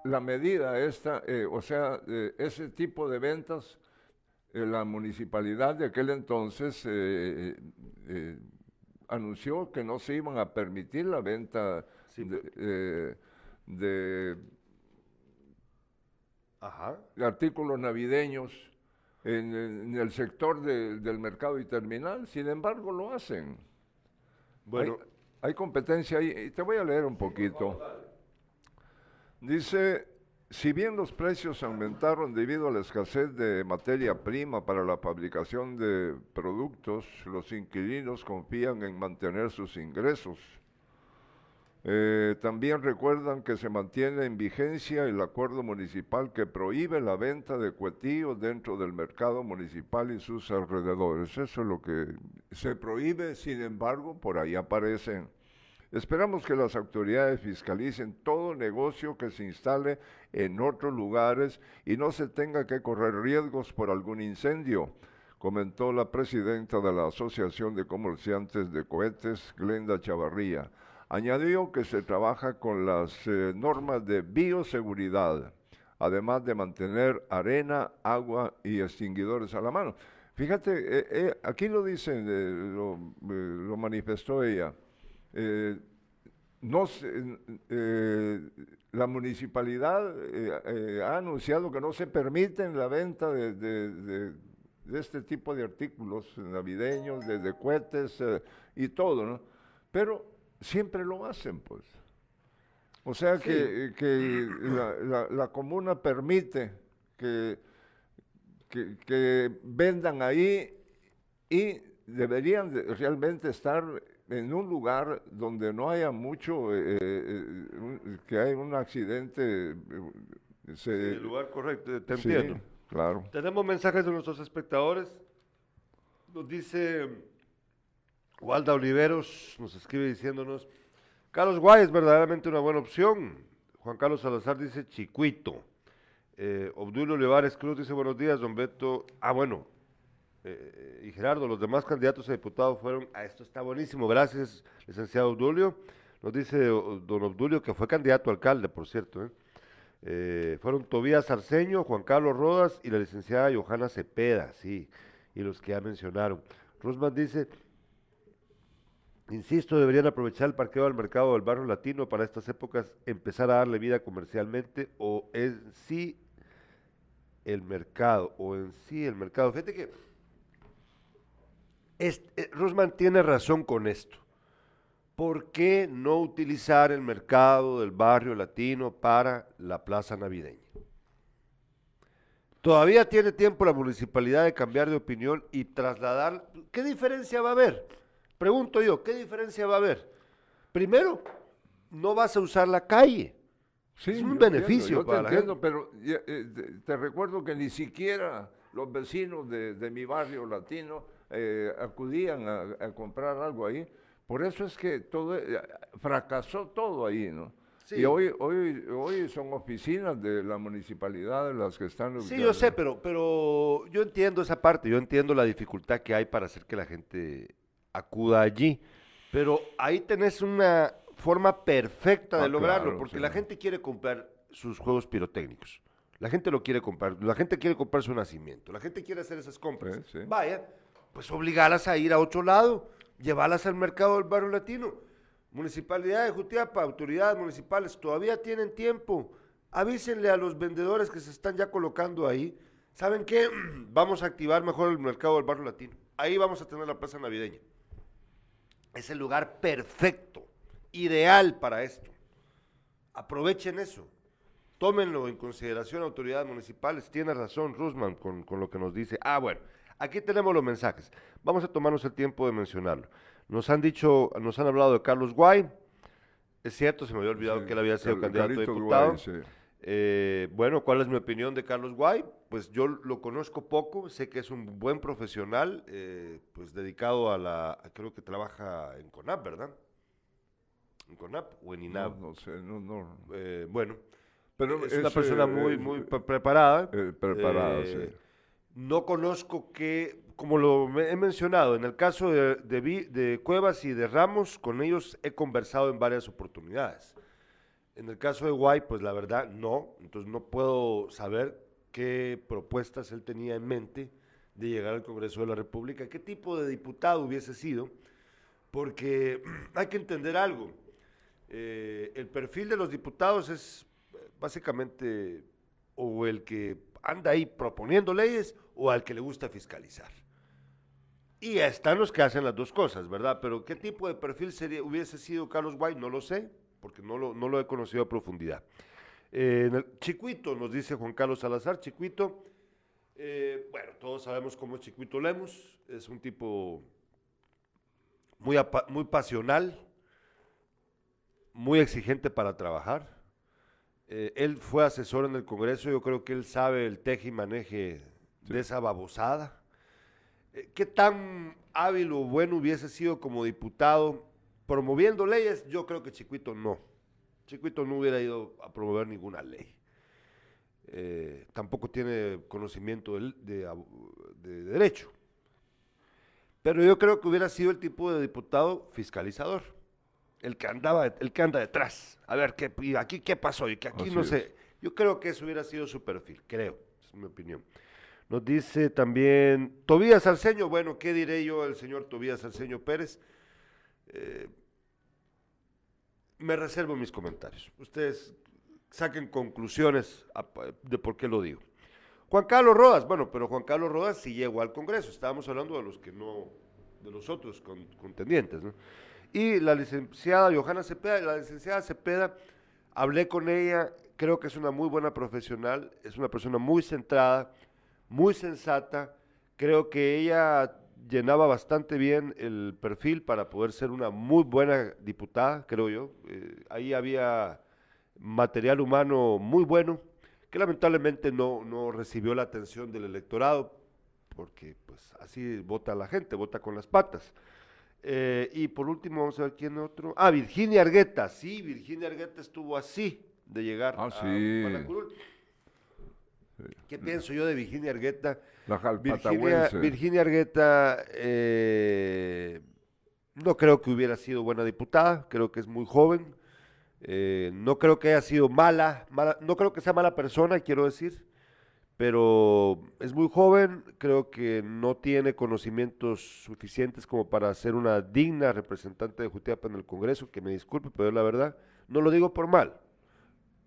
la medida esta, eh, o sea, ese tipo de ventas, la municipalidad de aquel entonces anunció que no se iban a permitir la venta de, eh, artículos navideños en, el sector del mercado y terminal, sin embargo lo hacen. Bueno, hay, competencia ahí, y te voy a leer un poquito. Dice, si bien los precios aumentaron debido a la escasez de materia prima para la fabricación de productos, los inquilinos confían en mantener sus ingresos eh, también recuerdan que se mantiene en vigencia el acuerdo municipal que prohíbe la venta de cuetillos dentro del mercado municipal y sus alrededores. Eso es lo que se prohíbe, sin embargo, por ahí aparecen. Esperamos que las autoridades fiscalicen todo negocio que se instale en otros lugares y no se tenga que correr riesgos por algún incendio, comentó la presidenta de la Asociación de Comerciantes de Cohetes, Glenda Chavarría. Añadió que se trabaja con las eh, normas de bioseguridad, además de mantener arena, agua y extinguidores a la mano. Fíjate, eh, eh, aquí lo dicen, lo, manifestó ella. No la municipalidad ha anunciado que no se permite la venta de, este tipo de artículos navideños, de, cohetes y todo, ¿no? Pero siempre lo hacen, pues. O sea que, la, comuna permite que, que, vendan ahí y deberían realmente estar en un lugar donde no haya mucho, eh, eh, que hay un accidente. Eh, sí, el lugar correcto, te entiendo. Claro. Tenemos mensajes de nuestros espectadores. Nos dice Walda Oliveros nos escribe diciéndonos, Carlos Guay es verdaderamente una buena opción. Juan Carlos Salazar dice Chicuito. Eh, Obdulio Olivares Cruz dice buenos días, don Beto. Ah, bueno. Eh, y Gerardo, los demás candidatos a diputados fueron, ah, esto está buenísimo, gracias, licenciado Obdulio. Nos dice don Obdulio, que fue candidato a alcalde, por cierto. ¿eh? Eh, fueron Tobías Arceño, Juan Carlos Rodas y la licenciada Johanna Cepeda, sí, y los que ya mencionaron. Rosman dice, Insisto, deberían aprovechar el parqueo del mercado del barrio latino para estas épocas, empezar a darle vida comercialmente o en sí el mercado, o en sí el mercado. Fíjate que eh, Rosman tiene razón con esto. ¿Por qué no utilizar el mercado del barrio latino para la plaza navideña? Todavía tiene tiempo la municipalidad de cambiar de opinión y trasladar. ¿Qué diferencia va a haber? Pregunto yo, ¿qué diferencia va a haber? Primero, no vas a usar la calle. Sí, es un beneficio para te entiendo, pero eh, te, recuerdo que ni siquiera los vecinos de, mi barrio latino eh, acudían a, comprar algo ahí. Por eso es que todo eh, fracasó todo ahí, ¿no? Y hoy, hoy, hoy son oficinas de la municipalidad las que están... Sí, yo sé, pero, pero yo entiendo esa parte, yo entiendo la dificultad que hay para hacer que la gente acuda allí. Pero ahí tenés una forma perfecta de ah, lograrlo, porque la gente quiere comprar sus juegos pirotécnicos. La gente lo quiere comprar, la gente quiere comprar su nacimiento, la gente quiere hacer esas compras. Vaya, pues obligarlas a ir a otro lado, llevarlas al mercado del barrio latino. Municipalidad de Jutiapa, autoridades municipales, todavía tienen tiempo. Avísenle a los vendedores que se están ya colocando ahí. ¿Saben qué? Vamos a activar mejor el mercado del barrio latino. Ahí vamos a tener la plaza navideña. Es el lugar perfecto, ideal para esto. Aprovechen eso. Tómenlo en consideración autoridades municipales. Tiene razón Rusman con, lo que nos dice. Ah, bueno, aquí tenemos los mensajes. Vamos a tomarnos el tiempo de mencionarlo. Nos han dicho, nos han hablado de Carlos Guay. Es cierto, se me había olvidado que él había sido candidato a diputado. Eh, bueno, ¿cuál es mi opinión de Carlos Guay? Pues yo lo conozco poco, sé que es un buen profesional, eh, pues dedicado a la, creo que trabaja en CONAP, ¿verdad? en CONAP o en INAP. No, no sé, no, no. Eh, bueno, Pero es una persona eh, muy, eh, muy pre- preparada. eh, preparada, Eh, sí. No conozco que, como lo he mencionado, en el caso de Cuevas y de Ramos, con ellos he conversado en varias oportunidades. En el caso de Guay, pues la verdad no, entonces no puedo saber qué propuestas él tenía en mente de llegar al Congreso de la República, qué tipo de diputado hubiese sido, porque hay que entender algo. Eh, el perfil de los diputados es eh, básicamente o el que anda ahí proponiendo leyes o al que le gusta fiscalizar. Y están los que hacen las dos cosas, ¿verdad? Pero qué tipo de perfil hubiese sido Carlos White, no lo sé, porque no lo, no lo he conocido a profundidad. Eh, Chicuito, nos dice Juan Carlos Salazar, Chicuito, eh, bueno, todos sabemos cómo es Chicuito Lemos, es un tipo muy, muy pasional, muy exigente para trabajar. Eh, él fue asesor en el Congreso, yo creo que él sabe el teje y maneje de esa babosada. Eh, ¿Qué tan hábil o bueno hubiese sido como diputado promoviendo leyes? Yo creo que Chiquito no. Chiquito no hubiera ido a promover ninguna ley. Eh, tampoco tiene conocimiento de derecho. Pero yo creo que hubiera sido el tipo de diputado fiscalizador. El que andaba, el que anda detrás. A ver, ¿qué, y aquí qué pasó? Y que aquí Así no es. sé. Yo creo que eso hubiera sido su perfil, creo. Es mi opinión. Nos dice también Tobías Arceño. Bueno, ¿qué diré yo al señor Tobías Arceño Pérez? Eh, me reservo mis comentarios. Ustedes saquen conclusiones a- de por qué lo digo. Juan Carlos Rodas, bueno, pero Juan Carlos Rodas sí llegó al Congreso. Estábamos hablando de los que no, de los otros con- contendientes, ¿no? Y la licenciada Johanna Cepeda, la licenciada Cepeda, hablé con ella, creo que es una muy buena profesional, es una persona muy centrada, muy sensata, creo que ella llenaba bastante bien el perfil para poder ser una muy buena diputada, creo yo. Eh, ahí había material humano muy bueno, que lamentablemente no, no recibió la atención del electorado, porque pues así vota la gente, vota con las patas. Eh, y por último, vamos a ver quién otro. Ah, Virginia Argueta. Sí, Virginia Argueta estuvo así de llegar Ah, a sí. ¿Qué pienso yo de Virginia Argueta? La Virginia, jalpatahuense. Virginia Argueta, eh, no creo que hubiera sido buena diputada, creo que es muy joven. eh, no creo que haya sido mala, mala, no creo que sea mala persona, quiero decir, pero es muy joven, creo que no tiene conocimientos suficientes como para ser una digna representante de Jutiapa en el Congreso, que me disculpe, pero la verdad, no lo digo por mal,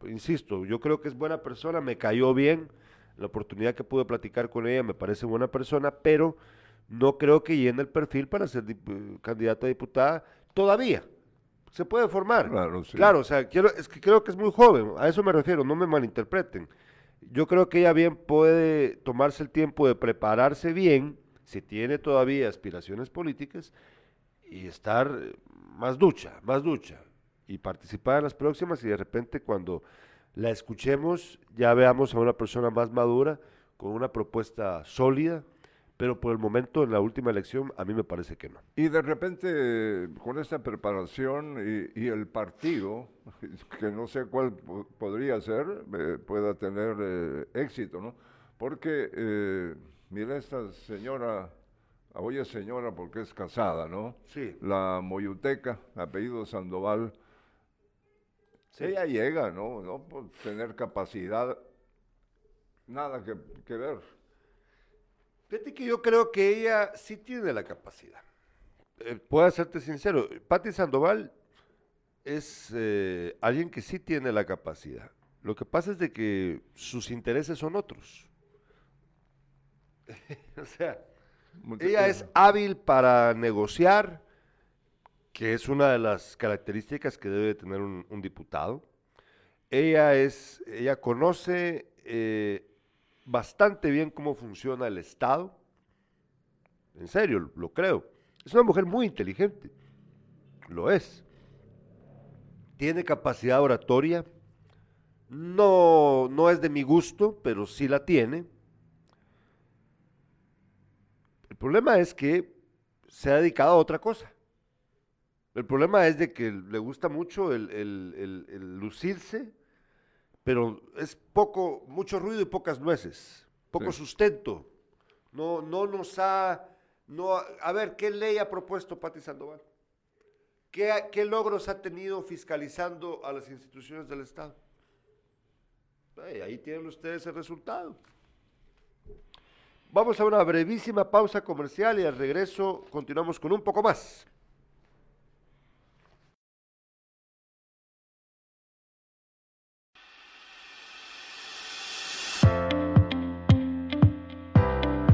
insisto, yo creo que es buena persona, me cayó bien, la oportunidad que pude platicar con ella me parece buena persona, pero no creo que llene el perfil para ser dip- candidata a diputada todavía. Se puede formar. Claro, sí. Claro, o sea, quiero, es que creo que es muy joven, a eso me refiero, no me malinterpreten. Yo creo que ella bien puede tomarse el tiempo de prepararse bien, si tiene todavía aspiraciones políticas, y estar eh, más ducha, más ducha, y participar en las próximas y de repente cuando la escuchemos ya veamos a una persona más madura, con una propuesta sólida, pero por el momento en la última elección a mí me parece que no. Y de repente, con esta preparación y, y el partido, que no sé cuál po- podría ser, eh, pueda tener eh, éxito, ¿no? Porque, eh, mira, esta señora, hoy es señora porque es casada, ¿no? Sí. La Moyuteca, apellido Sandoval, ella llega, ¿no? No por tener capacidad, nada que, que ver. Fíjate que yo creo que ella sí tiene la capacidad. Eh, puedo serte sincero, Patti Sandoval es eh, alguien que sí tiene la capacidad. Lo que pasa es de que sus intereses son otros. o sea, ella es hábil para negociar, que es una de las características que debe tener un, un diputado. Ella es, ella conoce eh, bastante bien cómo funciona el Estado. En serio, lo creo. Es una mujer muy inteligente. Lo es. Tiene capacidad oratoria. No, no es de mi gusto, pero sí la tiene. El problema es que se ha dedicado a otra cosa. El problema es de que le gusta mucho el, el- el- el lucirse, pero es poco, mucho ruido y pocas nueces, poco Sí. sustento. No, no nos ha, no, a ver, ¿qué ley ha propuesto Pati Sandoval? ¿Qué, ha- ¿Qué logros ha tenido fiscalizando a las instituciones del Estado? Ahí tienen ustedes el resultado. Vamos a una brevísima pausa comercial y al regreso continuamos con un poco más.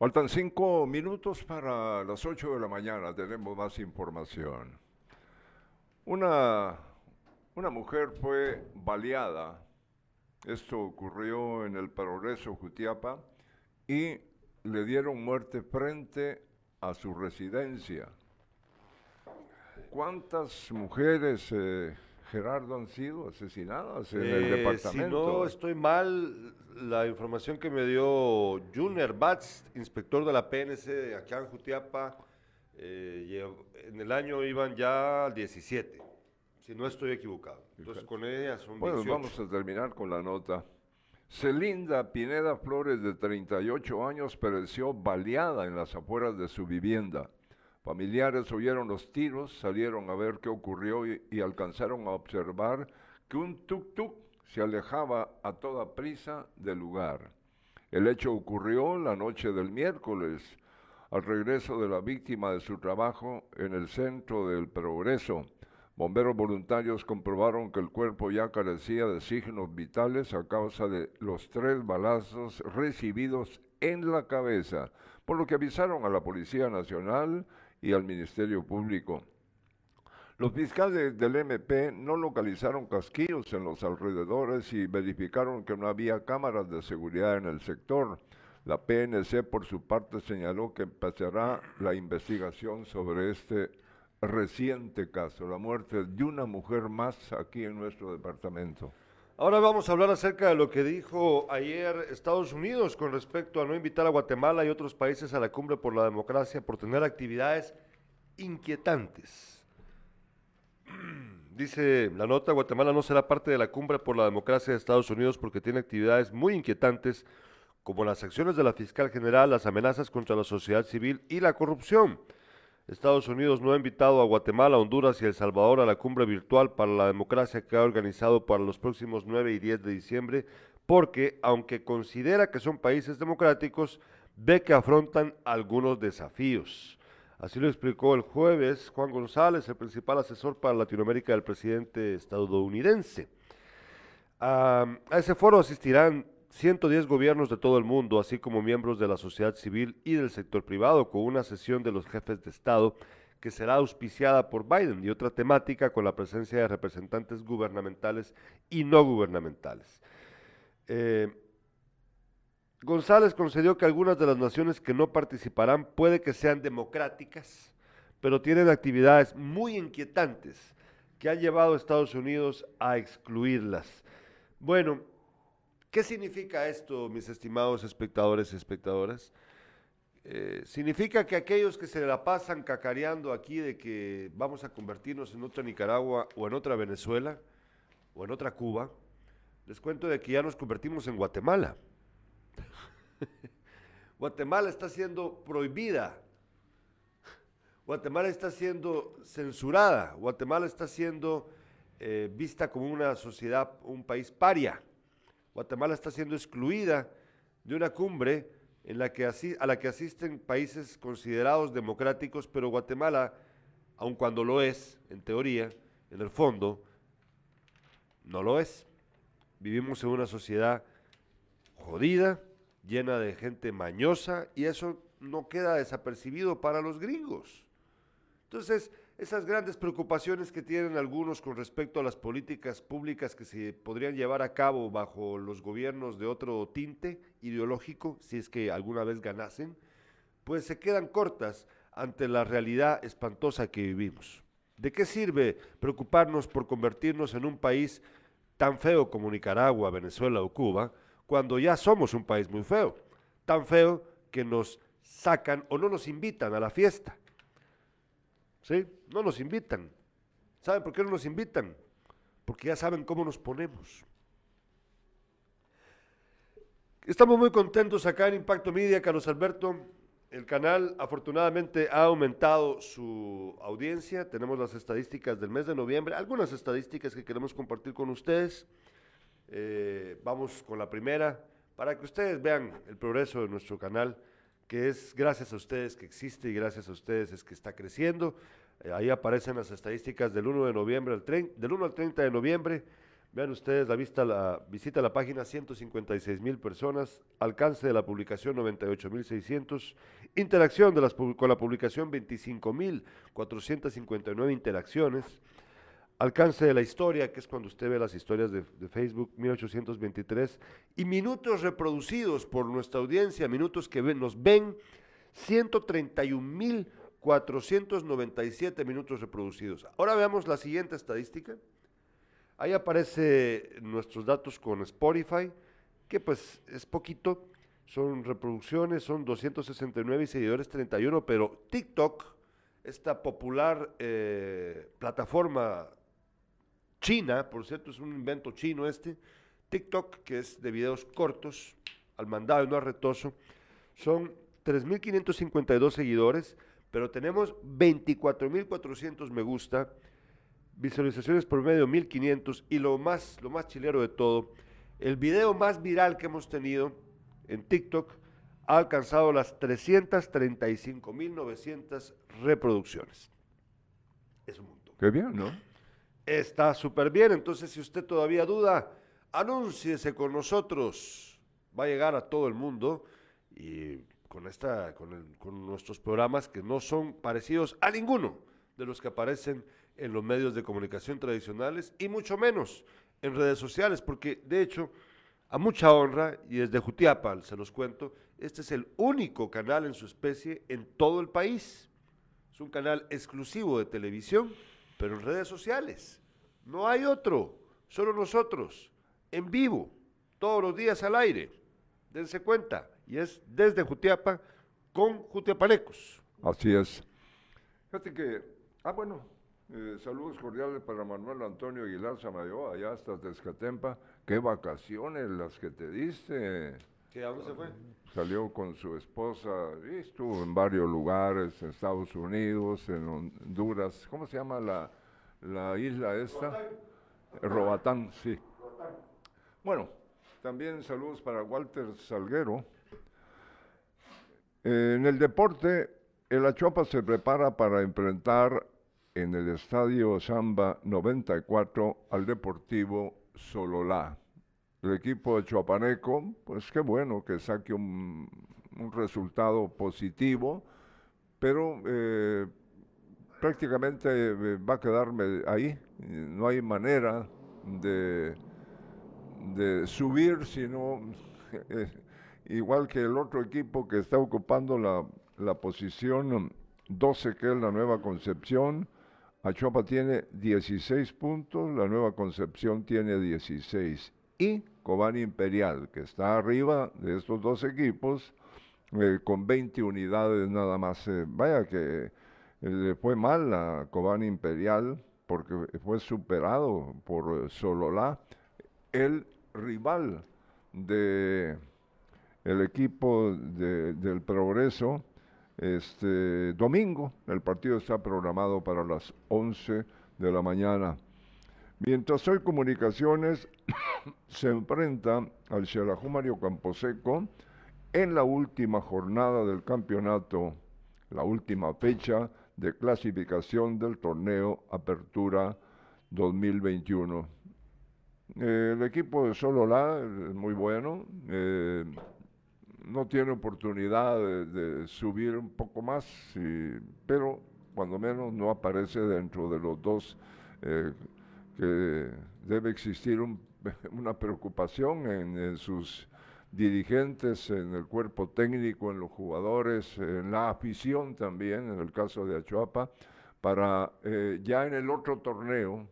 Faltan cinco minutos para las ocho de la mañana. Tenemos más información. Una, una mujer fue baleada. Esto ocurrió en el Progreso Jutiapa y le dieron muerte frente a su residencia. ¿Cuántas mujeres, eh, Gerardo, han sido asesinadas en el Eh, departamento? Si no estoy mal, la información que me dio Junior Batz, inspector de la PNC de acá en Jutiapa, eh, en el año iban ya 17, si no estoy equivocado. Entonces con ella son Bueno, 18. vamos a terminar con la nota. Celinda Pineda Flores, de 38 años, pereció baleada en las afueras de su vivienda. Familiares oyeron los tiros, salieron a ver qué ocurrió y, alcanzaron a observar que un tuk-tuk se alejaba a toda prisa del lugar. El hecho ocurrió la noche del miércoles, al regreso de la víctima de su trabajo en el centro del Progreso. Bomberos voluntarios comprobaron que el cuerpo ya carecía de signos vitales a causa de los tres balazos recibidos en la cabeza, por lo que avisaron a la Policía Nacional y al Ministerio Público. Los fiscales del MP no localizaron casquillos en los alrededores y verificaron que no había cámaras de seguridad en el sector. La PNC, por su parte, señaló que empezará la investigación sobre este reciente caso, la muerte de una mujer más aquí en nuestro departamento. Ahora vamos a hablar acerca de lo que dijo ayer Estados Unidos con respecto a no invitar a Guatemala y otros países a la cumbre por la democracia por tener actividades inquietantes. Dice la nota, Guatemala no será parte de la cumbre por la democracia de Estados Unidos porque tiene actividades muy inquietantes como las acciones de la fiscal general, las amenazas contra la sociedad civil y la corrupción. Estados Unidos no ha invitado a Guatemala, Honduras y El Salvador a la cumbre virtual para la democracia que ha organizado para los próximos 9 y 10 de diciembre porque, aunque considera que son países democráticos, ve que afrontan algunos desafíos. Así lo explicó el jueves Juan González, el principal asesor para Latinoamérica del presidente estadounidense. A, a ese foro asistirán 110 gobiernos de todo el mundo, así como miembros de la sociedad civil y del sector privado, con una sesión de los jefes de Estado que será auspiciada por Biden y otra temática con la presencia de representantes gubernamentales y no gubernamentales. Eh, González concedió que algunas de las naciones que no participarán puede que sean democráticas, pero tienen actividades muy inquietantes que han llevado a Estados Unidos a excluirlas. Bueno, ¿qué significa esto, mis estimados espectadores y espectadoras? Eh, significa que aquellos que se la pasan cacareando aquí de que vamos a convertirnos en otra Nicaragua o en otra Venezuela o en otra Cuba, les cuento de que ya nos convertimos en Guatemala. Guatemala está siendo prohibida. Guatemala está siendo censurada. Guatemala está siendo eh, vista como una sociedad, un país paria. Guatemala está siendo excluida de una cumbre en la que a la que asisten países considerados democráticos, pero Guatemala, aun cuando lo es, en teoría, en el fondo, no lo es. Vivimos en una sociedad jodida, llena de gente mañosa, y eso no queda desapercibido para los gringos. Entonces, esas grandes preocupaciones que tienen algunos con respecto a las políticas públicas que se podrían llevar a cabo bajo los gobiernos de otro tinte ideológico, si es que alguna vez ganasen, pues se quedan cortas ante la realidad espantosa que vivimos. ¿De qué sirve preocuparnos por convertirnos en un país tan feo como Nicaragua, Venezuela o Cuba, cuando ya somos un país muy feo? Tan feo que nos sacan o no nos invitan a la fiesta. ¿Sí? No nos invitan. ¿Saben por qué no nos invitan? Porque ya saben cómo nos ponemos. Estamos muy contentos acá en Impacto Media, Carlos Alberto. El canal afortunadamente ha aumentado su audiencia. Tenemos las estadísticas del mes de noviembre, algunas estadísticas que queremos compartir con ustedes. Eh, vamos con la primera, para que ustedes vean el progreso de nuestro canal que es gracias a ustedes que existe y gracias a ustedes es que está creciendo. Eh, ahí aparecen las estadísticas del 1 de noviembre al 30, del 1 al 30 de noviembre. Vean ustedes la, vista, la visita a la página 156 mil personas, alcance de la publicación 98 mil 600, interacción de las, con la publicación 25 mil 459 interacciones, alcance de la historia, que es cuando usted ve las historias de, Facebook, 1823, y minutos reproducidos por nuestra audiencia, minutos que nos ven, 131.497 minutos reproducidos. Ahora veamos la siguiente estadística. Ahí aparece nuestros datos con Spotify, que pues es poquito, son reproducciones, son 269 y seguidores 31, pero TikTok, esta popular eh, plataforma China, por cierto, es un invento chino este, TikTok, que es de videos cortos, al mandado y no arretoso, son 3.552 seguidores, pero tenemos 24.400 me gusta, visualizaciones por medio 1.500 y lo más, lo más chilero de todo, el video más viral que hemos tenido en TikTok ha alcanzado las 335.900 reproducciones. Es un montón. Qué bien, ¿no? Está súper bien, entonces si usted todavía duda, anúnciese con nosotros. Va a llegar a todo el mundo y con, esta, con, con nuestros programas que no son parecidos a ninguno de los que aparecen en los medios de comunicación tradicionales y mucho menos en redes sociales, porque de hecho, a mucha honra, y desde Jutiapa se los cuento, este es el único canal en su especie en todo el país. Es un canal exclusivo de televisión pero en redes sociales. No hay otro, solo nosotros, en vivo, todos los días al aire. Dense cuenta, y es desde Jutiapa con Jutiapanecos. Así es. Fíjate que, ah, bueno, eh, saludos cordiales para Manuel Antonio Aguilar Samayo, allá hasta Tezcatempa. Qué vacaciones las que te diste. ¿Qué, ¿A dónde se fue? Salió con su esposa y estuvo en varios lugares, en Estados Unidos, en Honduras. ¿Cómo se llama la, la isla esta? Robatán, sí. Bueno, también saludos para Walter Salguero. en el deporte, el Achopa se prepara para enfrentar en el Estadio Samba 94 al Deportivo Sololá el equipo de Chuapaneco, pues qué bueno que saque un, resultado positivo, pero eh, prácticamente eh, va a quedarme ahí, no hay manera de, subir, sino eh, igual que el otro equipo que está ocupando la, la posición 12, que es la Nueva Concepción, Achuapa tiene 16 puntos, la Nueva Concepción tiene 16 y Cobán Imperial, que está arriba de estos dos equipos eh, con 20 unidades nada más. Eh, vaya que eh, le fue mal a Cobán Imperial porque fue superado por Sololá, el rival de el equipo del Progreso. Este domingo, el partido está programado para las 11 de la mañana. Mientras hoy Comunicaciones se enfrenta al Xelajú Mario Camposeco en la última jornada del campeonato, la última fecha de clasificación del torneo Apertura 2021. el equipo de Sololá es muy bueno, eh, no tiene oportunidad de, subir un poco más, pero cuando menos no aparece dentro de los dos eh, que debe existir una preocupación en, sus dirigentes, en el cuerpo técnico, en los jugadores, en la afición también, en el caso de Achuapa, para eh, ya en el otro torneo,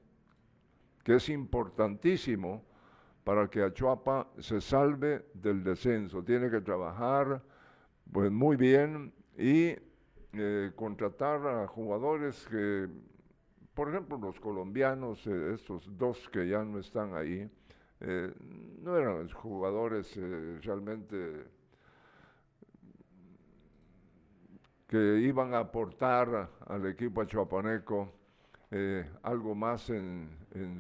que es importantísimo para que Achuapa se salve del descenso. Tiene que trabajar pues, muy bien y eh, contratar a jugadores que, por ejemplo, los colombianos, eh, estos dos que ya no están ahí, eh, no eran jugadores realmente que iban a aportar al equipo achuapaneco algo más en,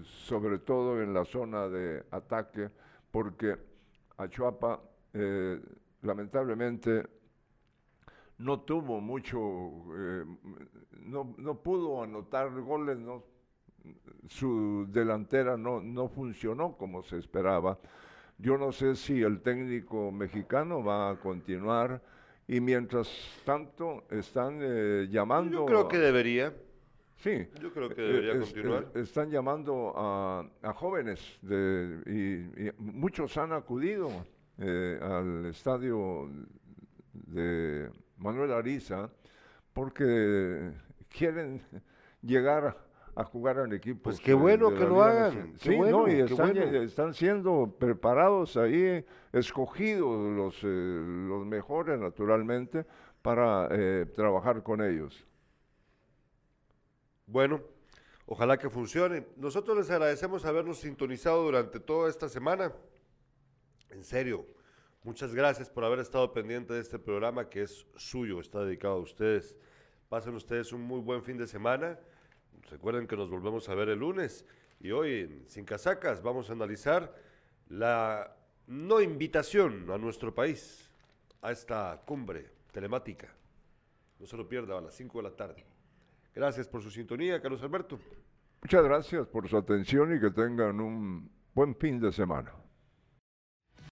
sobre todo en la zona de ataque, porque Achuapa lamentablemente no tuvo mucho, eh, no, no, pudo anotar goles, no, su delantera no, no funcionó como se esperaba. Yo no sé si el técnico mexicano va a continuar y mientras tanto están eh, llamando... Yo creo que debería. Sí. Yo creo que debería continuar. están llamando a, a jóvenes de, y, muchos han acudido eh, al estadio de Manuel Ariza, porque quieren llegar a jugar al equipo. Pues qué bueno que lo hagan. Sí, no, y están, siendo preparados ahí, escogidos los, eh, los mejores naturalmente para eh, trabajar con ellos. Bueno, ojalá que funcione. Nosotros les agradecemos habernos sintonizado durante toda esta semana. En serio, Muchas gracias por haber estado pendiente de este programa que es suyo, está dedicado a ustedes. Pasen ustedes un muy buen fin de semana. Recuerden que nos volvemos a ver el lunes y hoy en Sin Casacas vamos a analizar la no invitación a nuestro país a esta cumbre telemática. No se lo pierda a las 5 de la tarde. Gracias por su sintonía, Carlos Alberto. Muchas gracias por su atención y que tengan un buen fin de semana.